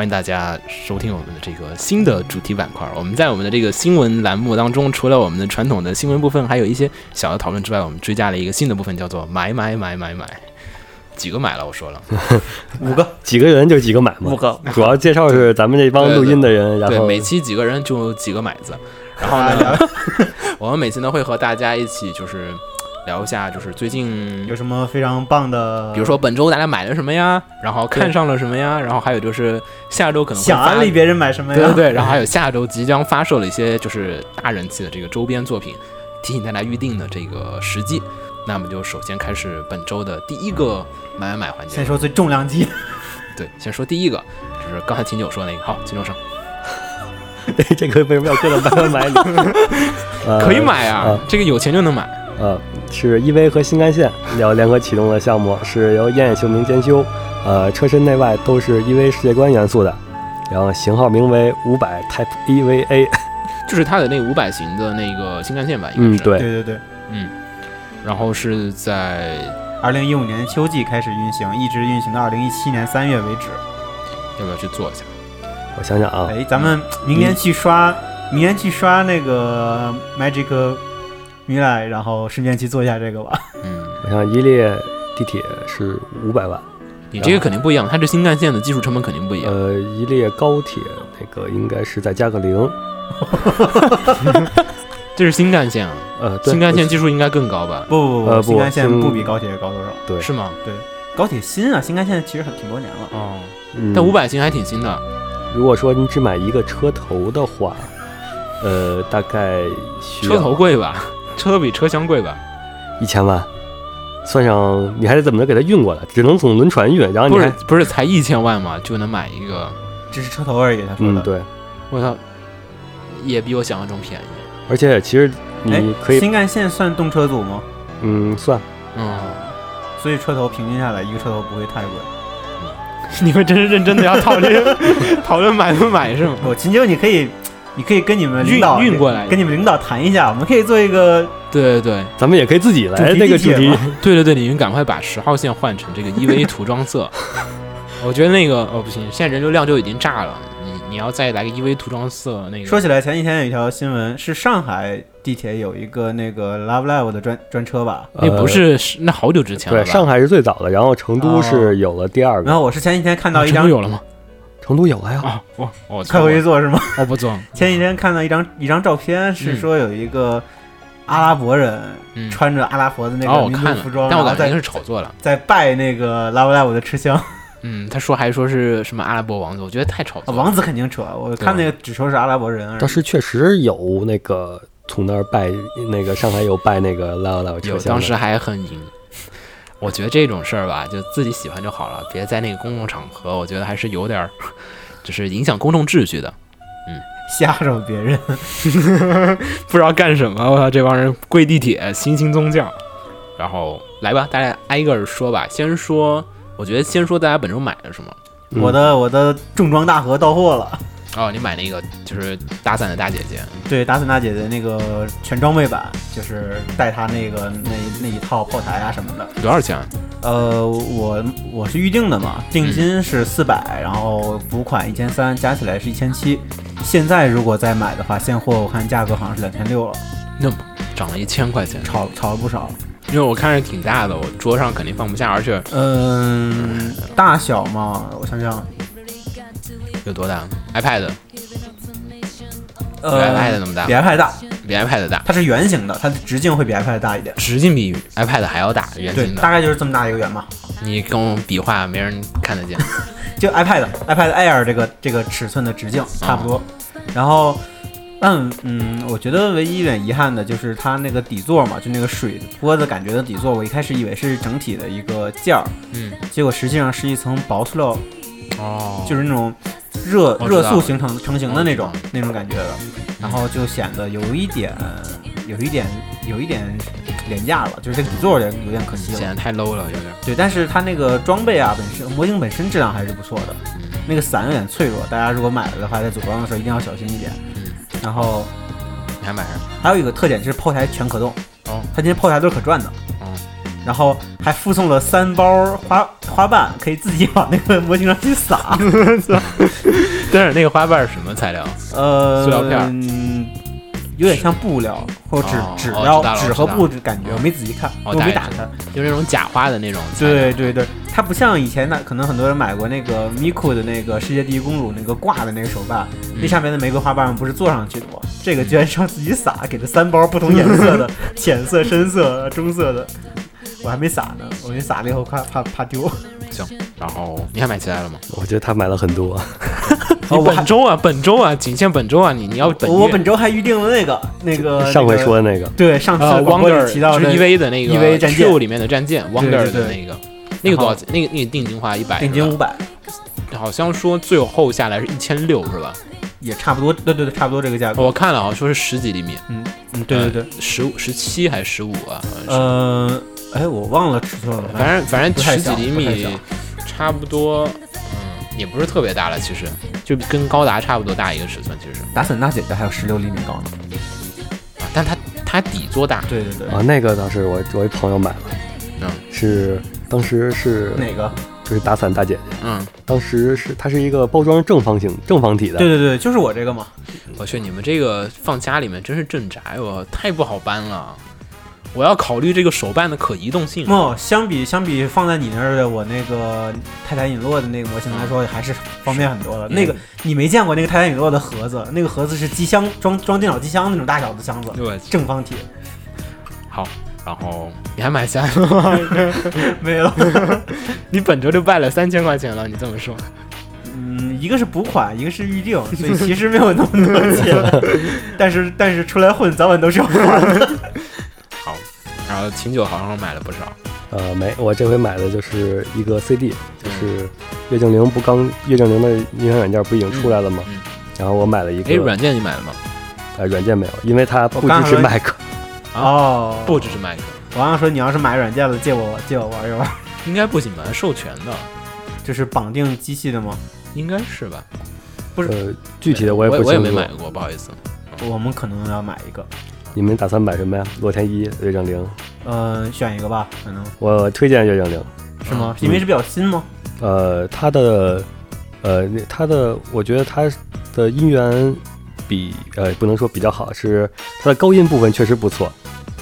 欢迎大家收听我们的这个新的主题板块。我们在我们的这个新闻栏目当中，除了我们的传统的新闻部分，还有一些小的讨论之外，我们追加了一个新的部分，叫做买买买买买。几个买了？我说了，
五个，
几个人就几个买嘛。
五个，
主要介绍是咱们这帮录音的人，然
对，
后
每期几个人就几个买子。然后呢，我们每期呢会和大家一起就是聊一下，就是最近
有什么非常棒的？
比如说本周大家买了什么呀，然后看上了什么呀，然后还有就是下周可能
想安利别人买什么呀？
对对对，然后还有下周即将发售的一些就是大人气的这个周边作品，提醒大家预定的这个时机。那么就首先开始本周的第一个买买买环节
先。说最重量级，
对，先说第一个，就是刚才秦九说那个，好，秦九上
这个为什么要搁到买买买里？呃
可以买啊
啊，
这个有钱就能买。
呃，是 EV 和新干线要联合启动的项目，是由燕野秀明监修，呃，车身内外都是 EV 世界观元素的。然后型号名为五百 Type EVA。
就是它的那个五百型的那个新干线吧，应
嗯，
该是。
对，
对对对，
然后是在
二零一五年秋季开始运行，一直运行到二零一七年三月为止。
要不要去做一下？
我想想啊，
哎，咱们明年去刷，明年去刷那个 Magic 米莱，然后顺便去做一下这个吧。
嗯，
我想一列地铁是五百万，
你这个肯定不一样，它这新干线的技术成本肯定不一样。
呃，一列高铁那个应该是再加个零，
这是新干线啊，
呃，对
新干线技术应该更高吧？
不不不，
呃不
新干线不比高铁高多少。
对，
是吗？
对高铁新啊，新干线其实很挺多年了。
哦，
嗯
但五百新还挺新的。
如果说你只买一个车头的话，呃，大概需要
车头贵吧？车头比车厢贵吧？
一千万，算上你还得怎么给它运过来，只能从轮船运，然后你
不是
还
不是才一千万吗？就能买一个？
只是车头而已，他说的。
嗯对，
我操，也比我想象中便宜。
而且其实
哎
你可以
新干线算动车组吗？
嗯算，
嗯，
所以车头平均下来，一个车头不会太贵。
你们真是认真的要讨论 讨论买不买是吗？
我秦九，你可以，你可以跟你们领导
运运过来
跟你们领导谈一下，我们可以做一个
对对对
咱们也可以自己来那个主题
对对对，你们赶快把十号线换成这个 EV 涂装色。我觉得那个哦不行，现在人流量就已经炸了，你你要再来个 EV 涂装色那个。
说起来，前几天有一条新闻，是上海地铁有一个那个 Love Live 的专专车吧。
那不是是那好久之前了
对，上海是最早的，然后成都
哦
是有了第二个，
然后我是前几天看到一张
成都，有了吗？
成都有了呀，
啊，我我
快回去做是吗？
我不做，
前几天看到一张一张照片，是说有一个阿拉伯人
嗯，
穿着阿拉伯的那
哦
个民
我看
服装，，
但我感觉是炒作了。
在拜那个 Love Live 的吃香。
嗯，他说还说是什么阿拉伯王子，我觉得太炒作了。
啊王子肯定扯，我看那个只说是阿拉伯人而已。
但是确实有那个从那儿拜那个上海有拜那个 Love Love 车厢，
当时还很赢。我觉得这种事儿吧，就自己喜欢就好了，别在那个公共场合，我觉得还是有点儿，就是影响公众秩序的。
嗯吓着别人，
不知道干什么，我操，这帮人跪地铁，新兴宗教。然后来吧，大家挨个儿说吧。先说，我觉得先说大家本周买了什么。
嗯
我的我的重装大盒到货了。
哦，你买那个就是打伞的大姐姐，
对，打伞大姐姐那个全装备版，就是带她那个那那一套炮台啊什么的。
多少钱？
呃，我我是预定的嘛，定金是四百、然后补款一千三，加起来是一千七。现在如果再买的话，现货我看价格好像是两千六了，
那么涨了一千块钱，
炒炒了不少。
因为我看着挺大的，我桌上肯定放不下，而且
嗯，大小嘛，我想想，
有多大？iPad，
呃
，iPad 那么大
比，iPad 大，
比 iPad 大，
它是圆形的，它的直径会比 iPad 大一点。
直径比 iPad 还要大，圆
对，
形的。
大概就是这么大一个圆嘛。
你跟我比划，没人看得见。
就 iPad iPad Air 这个这个尺寸的直径差不多。然后，嗯嗯，我觉得唯一有点遗憾的就是它那个底座嘛，就那个水波的感觉的底座，我一开始以为是整体的一个件儿，
嗯，
结果实际上是一层薄塑料，
哦
就是那种热热塑形成成型的那种那种感觉的，然后就显得有一点有一点有一点廉价了，就是这个底座有点有点可惜了
显。得太 low 了，有点。
对，但是它那个装备啊，本身模型本身质量还是不错的。
嗯
那个伞有点脆弱，大家如果买了的话，在组装的时候一定要小心一点。
嗯，
然后
你还买啥？
还有一个特点就是炮台全可动，
哦，
它这些炮台都是可转的。
哦，
然后还附送了三包花花瓣，可以自己往那个模型上去撒。
但是那个花瓣是什么材料？
呃，
塑料片
有点像布料或者纸
哦
纸料纸和布的感觉，
哦
我没仔细看，
哦
我没打开。
就是那种假花的那种。
对对对，它不像以前那可能很多人买过那个 Miku 的那个世界第一公主那个挂的那个手办，那上面的玫瑰花瓣不是做上去的吗？这个居然是要自己撒，给了三包不同颜色的，浅色、深色、棕色的。我还没撒呢，我那撒了以后怕怕怕丢。
行。然后你还买其他了吗？
我觉得他买了很多，
你本周啊，本周啊，仅限本周啊，你你要本月
我本周还预定了那个那个
上回说的那个，
对上次
呃
广播里
，Wonder
提到的
EV 的那个
EV 战舰
Q 里面的战舰
对
的那个，那个多少钱？那个那个定金花一百，
定金五百，
好像说最后下来是一千六是吧？
也差不多，对对对，差不多这个价格。
我看了，好像说是十几厘米，
嗯嗯，对对对，
十五、十七还是十五啊？好像是。
呃，哎，我忘了尺寸了，
反正反正十几厘米差不多，嗯，也不是特别大了，其实就跟高达差不多大一个尺寸，其实
打伞大姐姐还有十六厘米高呢。
啊，但它它底座大，
对对对，
啊，那个倒是我我一朋友买了，
嗯
是当时是
哪个？
就是打伞大姐姐，
嗯，
当时是它是一个包装正方形正方体的，
对对对，就是我这个嘛。
我去，你们这个放家里面真是镇宅，我太不好搬了。我要考虑这个手办的可移动性。
哦，相比相比放在你那儿的我那个泰坦陨落的那个模型来说，还是方便很多的。那个你没见过那个泰坦陨落的盒子，那个盒子是机箱装装电脑机箱那种大小的箱子，
对，
正方体。
好，然后你还买下了吗？
没有。
你本周就败了三千块钱了，你这么说。
嗯，一个是补款，一个是预定，所以其实没有那么多钱。但是但是出来混，早晚都是要还的。
好，然后秦九好像买了不少。
呃，没，我这回买的就是一个 CD，就是月精灵不刚月精灵的音响软件不已经出来了吗？
嗯嗯
然后我买了一个
哎，
个，
软件你买了吗？
呃，软件没有，因为它不支持麦克。
哦，
不支持麦克，
我刚刚说你要是买软件了，借我借我玩一玩，
应该不行吧？授权的，
就是绑定机器的吗？
应该是吧？
不是
呃，具体的我也不
我也。没买过，不好意思。
我们可能要买一个，
你们打算买什么呀？洛天依、月正灵，
嗯、选一个吧，可能
我推荐月正灵。
是吗？
嗯
因为是比较新吗？
呃，它的呃，那它的，我觉得它的音源比呃不能说比较好，是它的高音部分确实不错。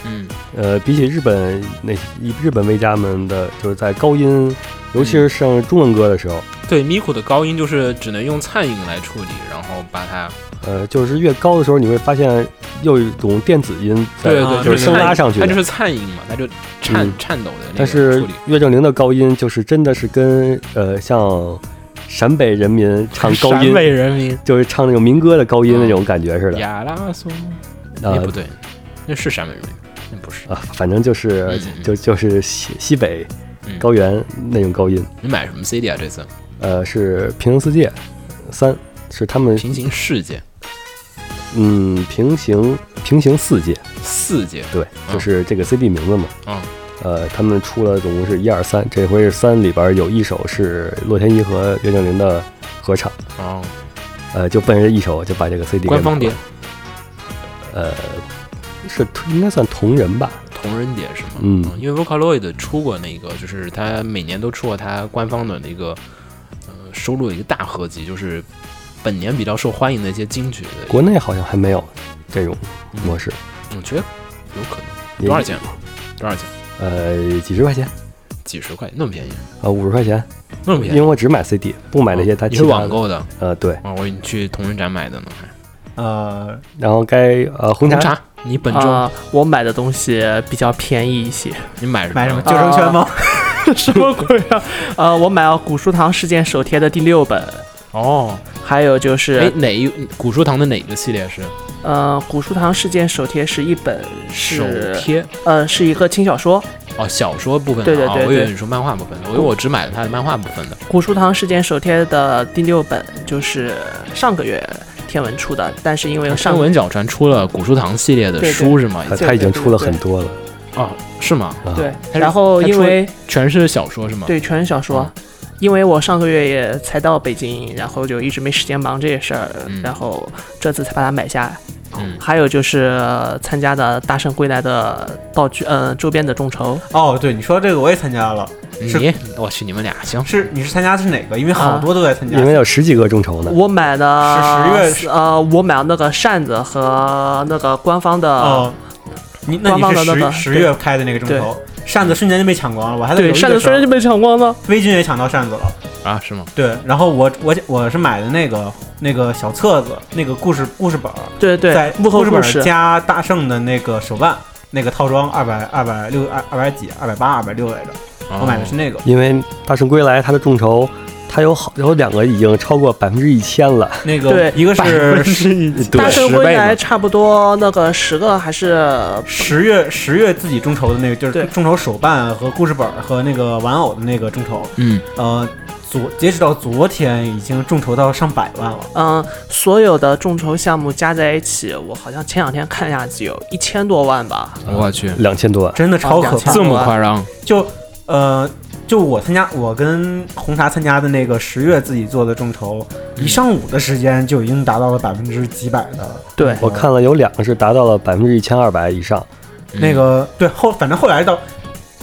嗯，
呃，比起日本那以日本为家们的，就是在高音，尤其是上中文歌的时候，
对，Miku 的高音就是只能用颤音来处理，然后把它，
呃，就是越高的时候，你会发现又有一种电子音在，
对对，
啊
就是声拉上去。
它就是颤音嘛，它就颤、
嗯
颤抖的那个
但是。岳正林的高音就是真的是跟呃像陕北人民唱高音陕，
北人民
就是唱那种民歌的高音那种感觉似的。
亚拉松，
呃
也不对，那是陕北人民，那不是。
啊，反正就是就就是西西北
嗯
高原那种高音。
你买什么 CD 啊？这次？
呃，是《平行世界三》，是他们
平行世界。
嗯平行平行四界，
四界，
对，
嗯。
就是这个 CD 名字嘛。
嗯。
呃，他们出了总共是一二三，这回是三里边有一首是洛天依和岳正林的合唱，
哦，
呃，就奔着一首就把这个 CD 给
官方碟，
呃，是应该算同人吧？
同人碟是吗？
嗯
因为 Vocaloid 出过那个，就是他每年都出过他官方的那个呃收录的一个大合集，就是本年比较受欢迎的一些金曲的。
国内好像还没有这种模式，
我觉得有可能。多少钱？多少钱？
呃，几十块钱，
几十块，那么便宜？
呃，五十块钱，
那么便宜？
因为我只买 CD，不买那些它
你是。网购的？
呃，对，
啊，我以为你去同人展买的呢。还
呃，
然后该呃红茶，
红茶，你本周
啊、我买的东西比较便宜一些。
你买什么？
买什么救生圈吗？
什么鬼啊？呃，我买了古书堂事件手贴的第六本，
哦，
还有就是
哎，哪一古书堂的哪个系列是
呃，古书堂事件手贴是一本
手
是
贴？
呃是一个轻小说，
哦，小说部分的。
对对对对
哦我以为你说漫画部分的，我以为我只买了它的漫画部分的。
古书堂事件手贴的第六本就是上个月天文出的，但是因为上
上文角传出了古书堂系列的书是吗？已经
它它已经出了很多了
哦，是吗？
啊。
对，然后因为
全是小说是吗？，
对全是小说。
嗯
因为我上个月也才到北京，然后就一直没时间忙这些事儿，
嗯
然后这次才把它买下来。
嗯，
还有就是呃参加的大圣归来的道具，呃，周边的众筹，
哦，对，你说这个我也参加了，
你我去，你们俩行。
是你是参加的是哪个？因为好
啊
多都在参加。
因为有十几个众筹呢。
我买的
是10月
呃，我买了那个扇子和那个官方的，
哦，你那
官方
你是
的那个
十十月开的那个众筹，扇子瞬间就被抢光了，我还在犹
对，
豫的时候
扇子瞬间就被抢光了，
微君也抢到扇子了。
啊，是吗？
对，然后我我我是买的那个那个小册子，那个故事故事本儿，
对对
在，
幕后
故事本儿，加大圣的那个手办，那个套装二百二百六二二百几二百八二百六来着，我买的是那个。
因为《大圣归来》它的众筹，它有好有两个已经超过百分之一千了。
那个
对
一个是
对
大圣归来差不多那个十个还是
十月十月自己众筹的那个，就是众筹手办和故事本儿和那个玩偶的那个众筹，
嗯，
呃，昨截止到昨天已经众筹到上百万了。
嗯，所有的众筹项目加在一起，我好像前两天看下去有一千多万吧。
我去，
两千多万，
真的超可怕
这么夸张？
就呃，就我参加，我跟红茶参加的那个十月自己做的众筹，一上午的时间就已经达到了百分之几百的。
对
我看了有两个是达到了百分之一千二百以上，
那个对后，反正后来到，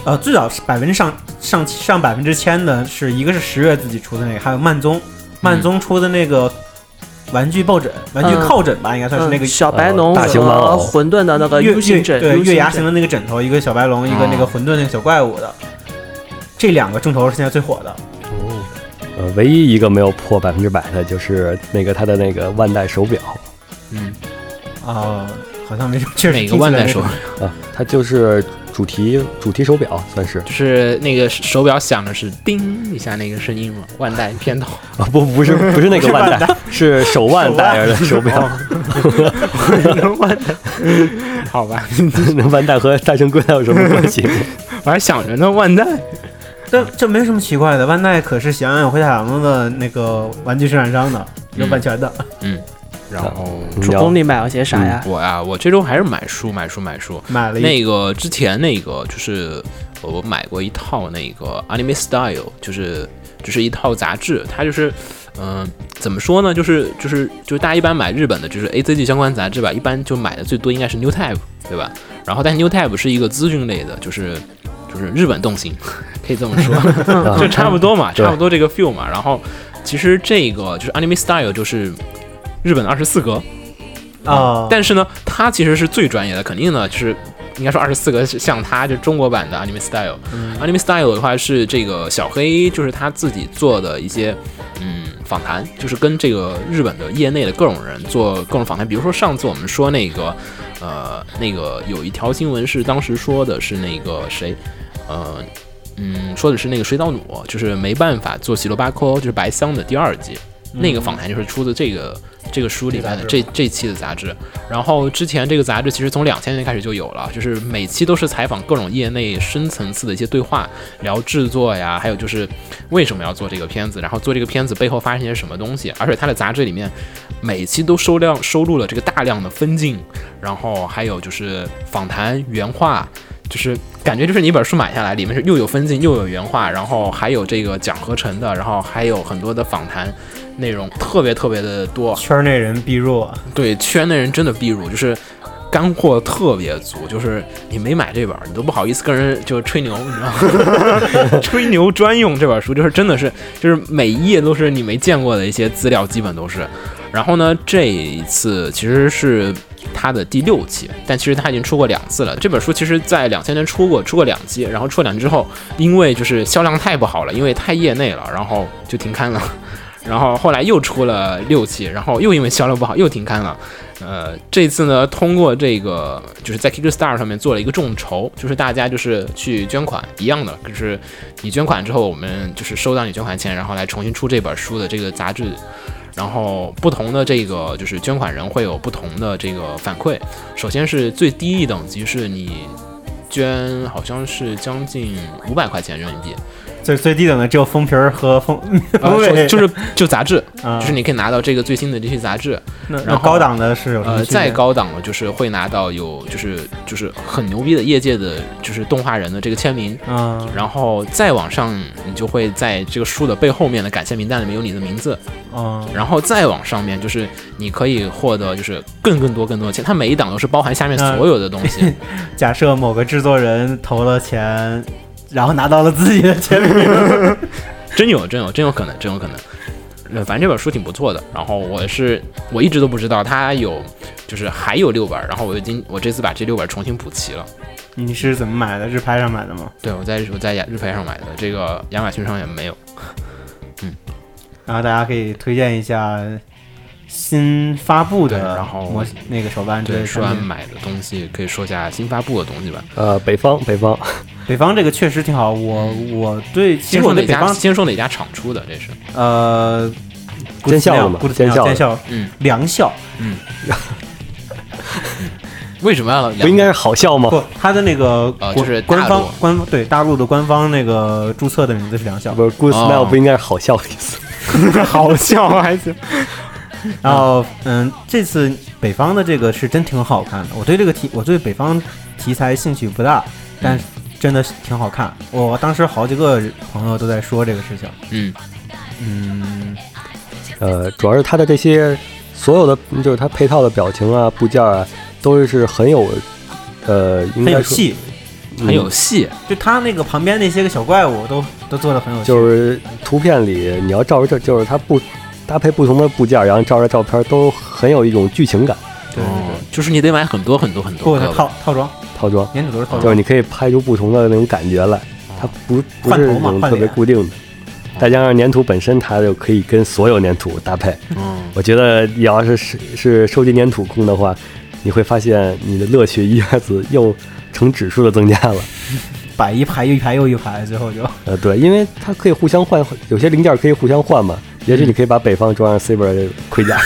呃，最早是百分之上上上百分之千的，是一个是十月自己出的那个，还有慢宗，慢宗出的那个玩具抱枕、玩具靠枕吧，应该算是那个
嗯小白龙
呃大型玩
和
偶
混沌的那个
月月
枕，
对月牙形的那个枕头，一个小白龙，一个那个混沌那个小怪物的，这两个众筹是现在最火的。哦。
呃，唯一一个没有破百分之百的就是那个他的那个万代手表
嗯，
啊、好像没什么，确实
哪个万代手
表？
啊，它就是主题主题手表算是
就是那个手表响的是叮一下那个声音嘛，万代片头。
啊，不不是不是那个万代，是手腕戴着的手表，
万代，好吧，
那万代和大圣归来有什么关系？
我还想着呢，万代。
这这没什么奇怪的，万代可是喜羊羊与灰太狼的那个玩具生产商的，有版权的。
然后
主攻你买了些啥呀？
我呀，我这周还是买书，买书，买书。
买了
那个之前那个就是我买过一套那个 Anime Style，就是就是一套杂志，它就是嗯、怎么说呢？就是就是就是大家一般买日本的就是 A C G 相关杂志吧，一般就买的最多应该是 New Type，对吧？然后但是 New Type 是一个资讯类的，就是就是日本动心，可以这么说。
啊
就差不多嘛，差不多这个 feel 嘛。然后其实这个就是 Anime Style，就是日本的二十四格，
啊，
但是呢，他其实是最专业的，肯定呢就是。应该说二十四格是像他，就中国版的 Anime Style。Anime Style 的话是这个小黑，就是他自己做的一些嗯访谈，就是跟这个日本的业内的各种人做各种访谈。比如说上次我们说那个呃那个有一条新闻是当时说的是那个谁呃嗯说的是那个水岛努，就是没办法做喜罗巴科，就是白香的第二季。那个访谈就是出自这个这个书里面的这这期的杂志，然后之前这个杂志其实从两千年开始就有了，就是每期都是采访各种业内深层次的一些对话，聊制作呀，还有就是为什么要做这个片子，然后做这个片子背后发生些什么东西，而且它的杂志里面每期都收量收录了这个大量的分镜，然后还有就是访谈原话。就是感觉就是你一本书买下来，里面是又有分镜又有原画，然后还有这个讲合成的，然后还有很多的访谈内容，特别特别的多。
圈内人必入，
对，圈内人真的必入，就是干货特别足，就是你没买这本，你都不好意思跟人就吹牛，你知道吗？吹牛专用这本书，就是真的是，就是每一页都是你没见过的一些资料，基本都是。然后呢，这一次其实是它的第六期，但其实它已经出过两次了。这本书其实在两千年出过，出过两期，然后出了两期之后，因为就是销量太不好了，因为太业内了，然后就停刊了。然后后来又出了六期，然后又因为销量不好又停刊了。呃，这次呢，通过这个就是在 Kickstarter 上面做了一个众筹，就是大家就是去捐款一样的，就是你捐款之后，我们就是收到你捐款钱，然后来重新出这本书的这个杂志。然后不同的这个就是捐款人会有不同的这个反馈。首先是最低一等级是你捐好像是将近五百块钱人民币，
最最低等的只有封皮儿和封，
呃，就就是就杂志，
啊
就是你可以拿到这个最新的这些杂志。然后
高档的是有什么
呃，再高档的就是会拿到有就是就是很牛逼的业界的就是动画人的这个签名，
啊
然后再往上你就会在这个书的背后面的感谢名单里面有你的名字，
啊
然后再往上面就是你可以获得就是更更多更多的钱，它每一档都是包含下面
嗯
所有的东西。
假设某个制作人投了钱，然后拿到了自己的签名，
真有，真有，真有可能，真有可能。呃，反正这本书挺不错的。然后我是我一直都不知道它有，就是还有六本儿。然后我已经我这次把这六本儿重新补齐了。
你是怎么买的？日拍上买的吗？
对，我在我在亚日拍上买的，这个亚马逊上也没有。
嗯然后大家可以推荐一下新发布的，
然后
模那个手办之类
对，
的。
说完买的东西，可以说一下新发布的东西吧。
呃，北方北方
北方这个确实挺好，我我对其
先说哪家？
实我对北方
先说哪家厂出的？这是
呃
见效的嘛
顾
见效的
见效，
嗯，
良效
为什么要
不应该是好笑吗？
不，它的那个
呃就是
官方官方对大陆的官方那个注册的名字是良效，
不是 good
哦
smile 不应该是好笑的意思。
好笑还行。然后，嗯，这次北方的这个是真挺好看的。我对这个题，我对北方题材兴趣不大，但真的挺好看。我当时好几个朋友都在说这个事情。
嗯，
嗯，
呃，主要是他的这些所有的，就是他配套的表情啊、部件啊，都是很有，呃，应该说
很有戏，
很有戏。
就他那个旁边那些个小怪物都都做的很有戏。
就是图片里你要照着这，就是他不搭配不同的部件，然后照着照片都很有一种剧情感。
对对
哦
对，
就是你得买很多很多很多
套套装，
套装
粘土都是套装。
就是你可以拍出不同的那种感觉来，它不不是那种特别固定的。再加上粘土本身，它就可以跟所有粘土搭配。
嗯，
我觉得你要是是是收集粘土控的话，你会发现你的乐趣一下子又成指数的增加了。
摆一排又一排又一排，最后就
呃，对，因为它可以互相换，有些零件可以互相换嘛。也许你可以把北方装上 Saber 的盔甲。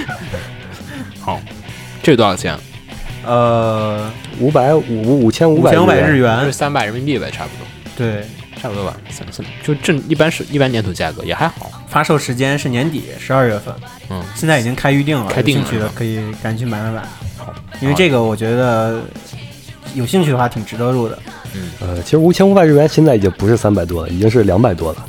好，这多少钱？
呃
五百五五千五百
五千五百日
是
元，
三百人民币呗，差不多，
对，
差不多吧，三三就正一般是一般粘土价格也还好。
发售时间是年底十二月份，
嗯，
现在已经开预定了，
开定了
有兴趣的可以赶紧买买买。
好，
因为这个我觉得有兴趣的话挺值得入的。
嗯呃，其实五千五百日元现在已经不是三百多了，已经是两百多了，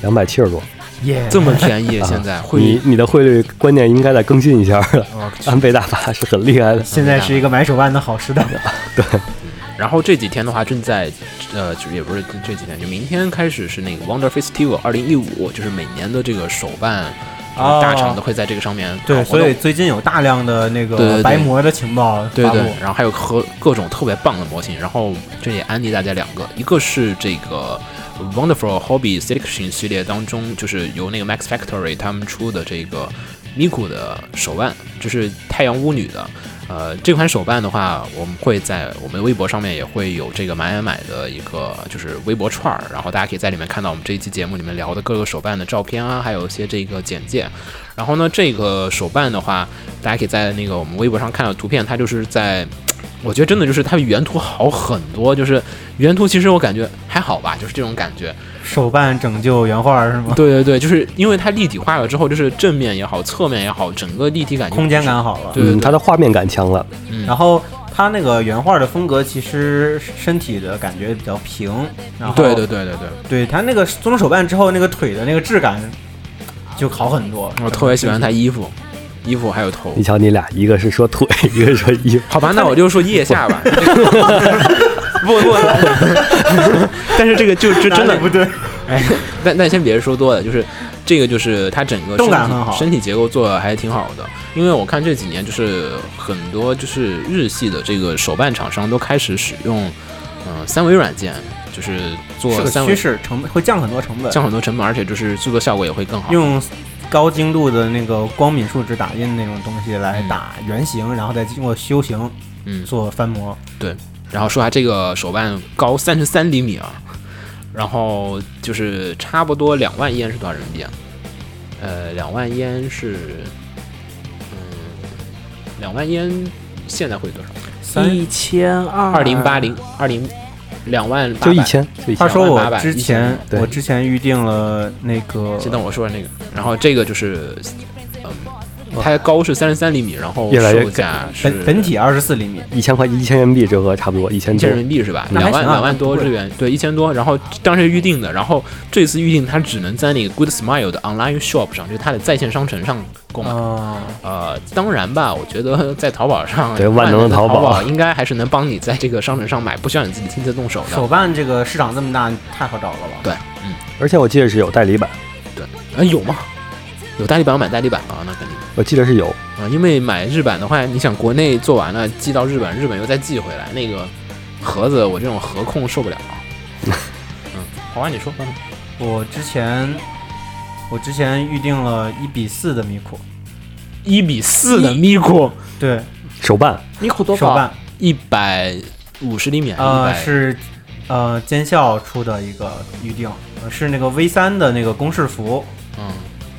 两百七十多。
耶，
这么便宜，
啊
现在汇率
你你的汇率观念应该再更新一下了。安倍大法是很厉害的。
现在是一个买手办的好时代。
对然后这几天的话，正在呃，就也不是这几天，就明天开始是那个 Wonder Festival 二零一五，就是每年的这个手办、呃
哦
大厂都会在这个上面搞
对，所以最近有大量的那个白膜的情报
对对
发布，，
然后还有和各种特别棒的模型，然后这也安利大家两个，一个是这个 Wonderful Hobby Selection 系列当中，就是由那个 Max Factory 他们出的这个 Miku 的手办，就是太阳巫女的。呃，这款手办的话，我们会在我们微博上面也会有这个买买买的一个就是微博串儿，然后大家可以在里面看到我们这一期节目里面聊的各个手办的照片啊，还有一些这个简介。然后呢，这个手办的话，大家可以在那个我们微博上看到图片，它就是在，我觉得真的就是它比原图好很多，就是原图其实我感觉还好吧，就是这种感觉。
手办拯救原画是吗？
对对对，就是因为它立体化了之后，就是正面也好，侧面也好，整个立体感
空间感好了。
嗯，
对
它的画面感强了。
嗯，
然后它那个原画的风格其实身体的感觉比较平，然后
对对对对对，
对它那个做成手办之后，那个腿的那个质感就好很多。
我特别喜欢它衣服，衣服还有头
你。瞧你俩，一个是说腿，一个是说衣服。
好吧，那我就说腋下吧。不 不，但是这个就就真的
不对，
哎，但但先别说多了，就是这个就是它整个
动感很好
身体结构做的还挺好的。因为我看这几年就是很多就是日系的这个手办厂商都开始使用嗯、三维软件，就是
是
做三维
个趋势，成本会降很多成本。
降很多成本，而且就是制作效果也会更好。
用高精度的那个光敏树脂打印那种东西来打原型，然后再经过修形
嗯，
做翻模。
对然后说下这个手办高三十三厘米啊，然后就是差不多两万烟是多少人民币啊？呃，两万烟是，嗯，两万烟现在会多少？
一千二
二零八零二零两万八百。
就一千。
他说我之前我之前预定了那个
先等我说完那个，然后这个就是，嗯，它高是三十三厘米，然后
越来越
售价是
本本体二十四厘米，
一千块一千人民币折合差不多一千多
一千人。民币是吧？两万两万多日元，对，一千多。然后当时预定的，然后这次预定它只能在那个 Good Smile 的 online shop 上，就是它的在线商城上购买。
啊，
呃，当然吧，我觉得在淘宝上，
对万能的淘
淘
宝
应该还是能帮你在这个商城上买，不需要你自己亲自动手的。
手办这个市场这么大，太好找了吧？
对，嗯，
而且我记得是有代理版，对
哎，有吗？有代理版，我买代理版啊，那肯定。
我记得是有。
啊，因为买日版的话，你想国内做完了寄到日本，日本又再寄回来，那个盒子我这种盒控受不了。嗯，好吧，你说吧。
我之前我之前预定了一比四的米库，
一比四的咪咕，
对，
手办，
你苦多少？
手办，
一百五十厘米，
呃，是呃尖校出的一个预定，呃是那个 V 三的那个公式服，
嗯，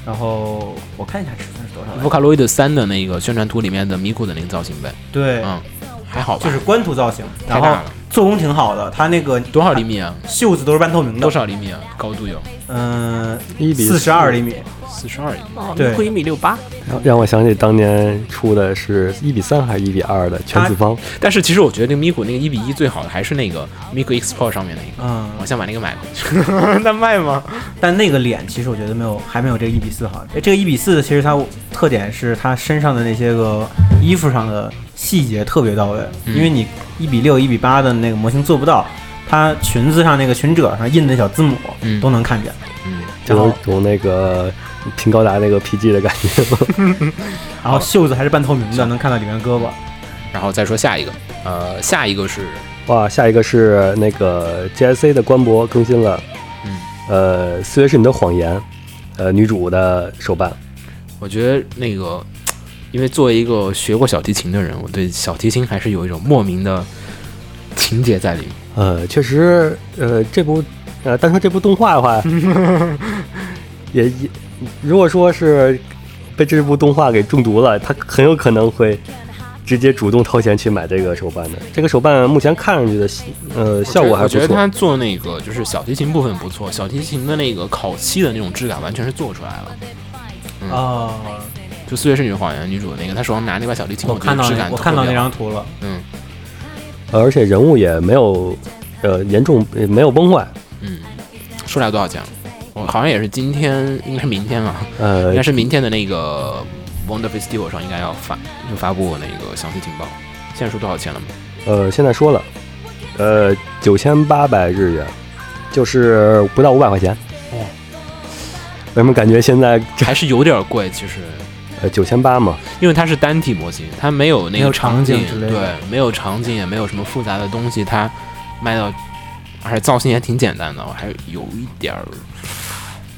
然后我看一下尺寸是多少
福卡洛伊德三的那个宣传图里面的咪咕的那个造型呗，
对，
嗯，还好吧，
就是官图造型，然后做工挺好的，它那个
多少厘米啊？
袖子都是半透明的，
多？少厘米啊？高度有
嗯，
一比
四十二厘米。
四十二厘米。
哦，
对
一米六八，
让让我想起当年出的是一比三还是一比二的全次方，
但是其实我觉得那个咪咕那个一比一最好的还是那个咪咕 Explore 上面那个，
嗯，
我想把那个买回去。那卖吗？
但那个脸其实我觉得没有，还没有这个一比四好。哎这个一比四其实它特点是它身上的那些个衣服上的细节特别到位，
嗯
因为你一比六、一比八的那个模型做不到，它裙子上那个裙褶上印的小字母
嗯
都能看见。
嗯，
就有种那个平高达那个 PG 的感觉。
然后袖子还是半透明的，能看到里面胳膊。
然后再说下一个，呃，下一个是
哇，下一个是那个 GSC 的官博更新了，
嗯，
呃，四月是你的谎言，呃，女主的手办，
我觉得那个，因为作为一个学过小提琴的人，我对小提琴还是有一种莫名的情节在里面。
呃，确实，呃，这部，呃，单说这部动画的话，也也，如果说是被这部动画给中毒了，他很有可能会直接主动掏钱去买这个手办的。这个手办目前看上去的，呃，效果还不错。
我觉得他做那个就是小提琴部分不错，小提琴的那个烤漆的那种质感完全是做出来了。嗯
哦，
就《四月是女谎言》女主的那个，她手上拿那把小提琴，
我看到
质感
那我看到那张图了。
嗯
呃而且人物也没有，呃，严重呃没有崩坏。
嗯，说来多少钱？我好像也是今天，应该是明天啊，
呃
应该，是明天的那个 Wonder Festival 上应该要发就发布那个详细情报。现在说多少钱了吗？
呃，现在说了，呃，九千八百日元，就是不到五百块钱。
哦，
为什么感觉现在
还是有点贵，其实，
呃九千八嘛？
因为它是单体模型，它没有那个景
场景之类的
对，没有场景，也没有什么复杂的东西，它卖到，而且造型也挺简单的，我还有一点儿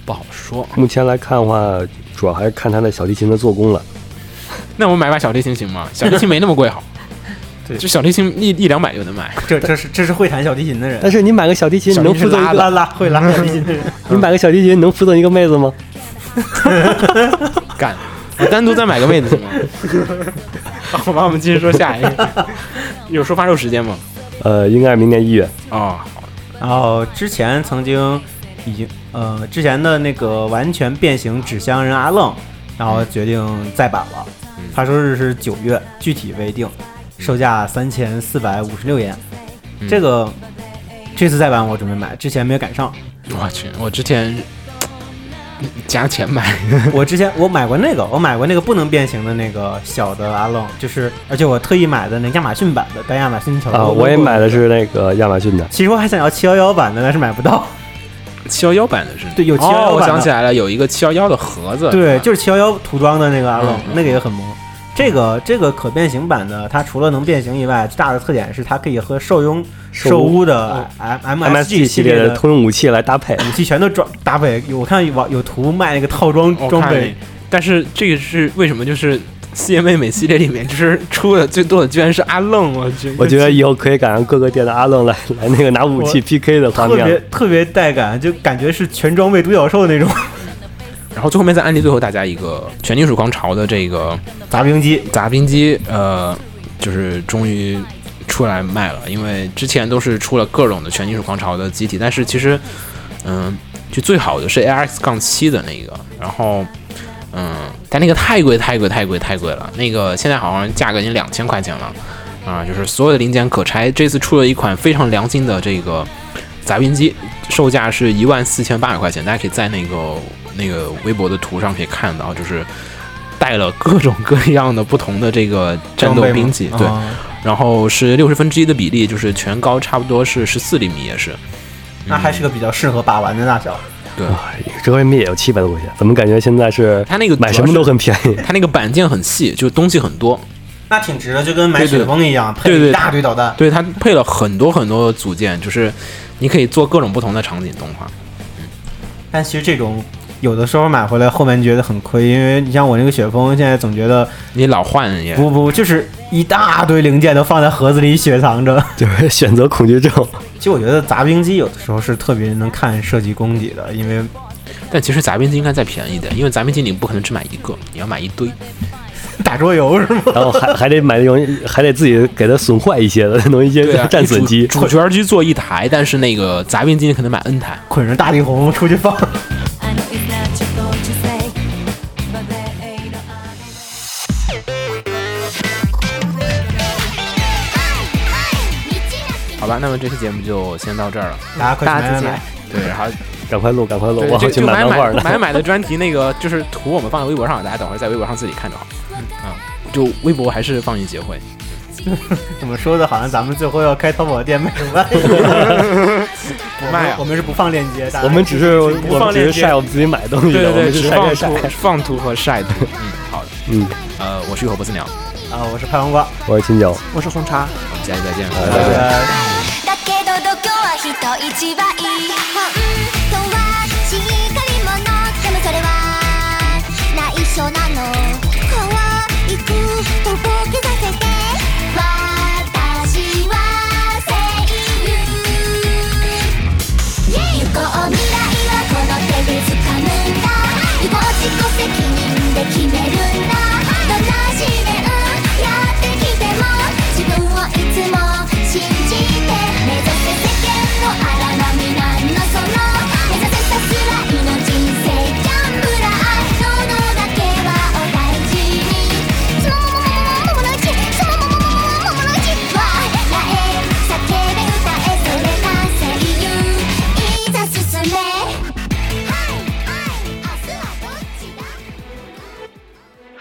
不好说。
目前来看的话，主要还是看它的小提琴的做工了。
那我买把小提琴行吗？小提琴没那么贵，好。
对
就小提琴一一两百就能买。
这这是这是会弹小提琴的人，
但是你买个小提琴，能附赠一个
拉
拉拉会拉小提琴的人。
你买个小提琴能附赠一个妹子吗？
干，我单独再买个妹子行吗？好吧，我们继续说下一个。有说发售时间吗？
呃，应该是明年一月。
哦，
然后之前曾经已经呃之前的那个完全变形纸箱人阿愣，然后决定再版了，
嗯
发售日是九月，具体未定，售价三千四百五十六元。
嗯
这个这次再版我准备买，之前没有赶上。
我去，我之前加钱买，
我之前我买过那个，我买过那个不能变形的那个小的阿龙，就是而且我特意买的那亚马逊版的，带亚马逊球
啊我也买的。是那个亚马逊的。
其实我还想要七幺幺版的，但是买不到。
七幺幺版的是
对有711
哦，我想起来了，有一个七幺幺的盒子，
对，就是七幺幺涂装的那个阿愣
嗯，嗯
那个也很萌。这个这个可变形版的，它除了能变形以外，最大的特点是它可以和兽佣兽屋的 M M S G
MSG 系列
列
的通用武器来搭配，
武器全都装搭配。我看有网有图卖那个套装装备
但是这个是为什么？就是四叶妹美系列里面，就是出的最多的居然是阿愣，我觉得
我觉得以后可以赶上各个店的阿愣来 来那个拿武器 PK 的画
特别
面。
特别带感，就感觉是全装备独角兽那种
然后最后面再安利最后大家一个全金属狂潮的这个
杂兵机。
杂兵机，呃，就是终于出来卖了，因为之前都是出了各种的全金属狂潮的机体，但是其实，嗯，就最好的是 ARX 杠七的那个，然后，嗯，但那个太贵太贵太贵太贵了，那个现在好像价格已经两千块钱了，啊，就是所有的零件可拆，这次出了一款非常良心的这个杂兵机，售价是一万四千八百块钱，大家可以在那个那个微博的图上可以看到，就是带了各种各样的不同的这个战斗兵器，对，
啊。
然后是六十分之一的比例，就是全高差不多是十四厘米，也是，
那还是个比较适合把玩的大小。
对，
哇，折合人民币也有七百多块钱，怎么感觉现在是
它那个
买什么都很便宜？
它那个板件很细，就东西很多，
那挺值的，就跟买雪崩一样，配
对对。
了一大堆导弹。
对，它配了很多很多组件，就是你可以做各种不同的场景动画。
嗯但其实这种有的时候买回来后面觉得很亏，因为你像我那个雪峰，现在总觉得
你老换也
不不，就是一大堆零件都放在盒子里雪藏着。
就是选择恐惧症。
其实我觉得杂兵机有的时候是特别能看设计功底的，因为
但其实杂兵机应该再便宜点，因为杂兵机你不可能只买一个，你要买一堆。
打桌游是吗？
然后还还得买那种，还得自己给它损坏一些的，弄一些战损机。
主主角机做一台，但是那个杂兵机你可能买 N 台。
捆着大力红出去放。
好吧，那么这期节目就先到这儿了。
大家快
大家再见
去买买买！
对，然后
赶快录，赶快录，我好去
买
漫画呢。
买买的专题那个就是图，我们放在微博上，大家等会儿在微博上自己看就好。嗯，就微博还是放映协会。
怎么说的？好像咱们最后要开淘宝店卖什么？
不卖啊
我们是不放链接，
我们只是我们只是
放链接
晒我们自己买的东西的，
对对对，
们是
只放。图放图和晒图。嗯，好的。
嗯，
呃，我是浴火不死鸟，
啊！我是拍黄瓜，
我是秦九，
我是红茶。
我们下期再见，
拜
拜
内緒なの。可愛くとぼけさせて。私は声優。行こう。未来はこの手で掴むんだ。自己責任で決めるんだ。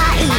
I.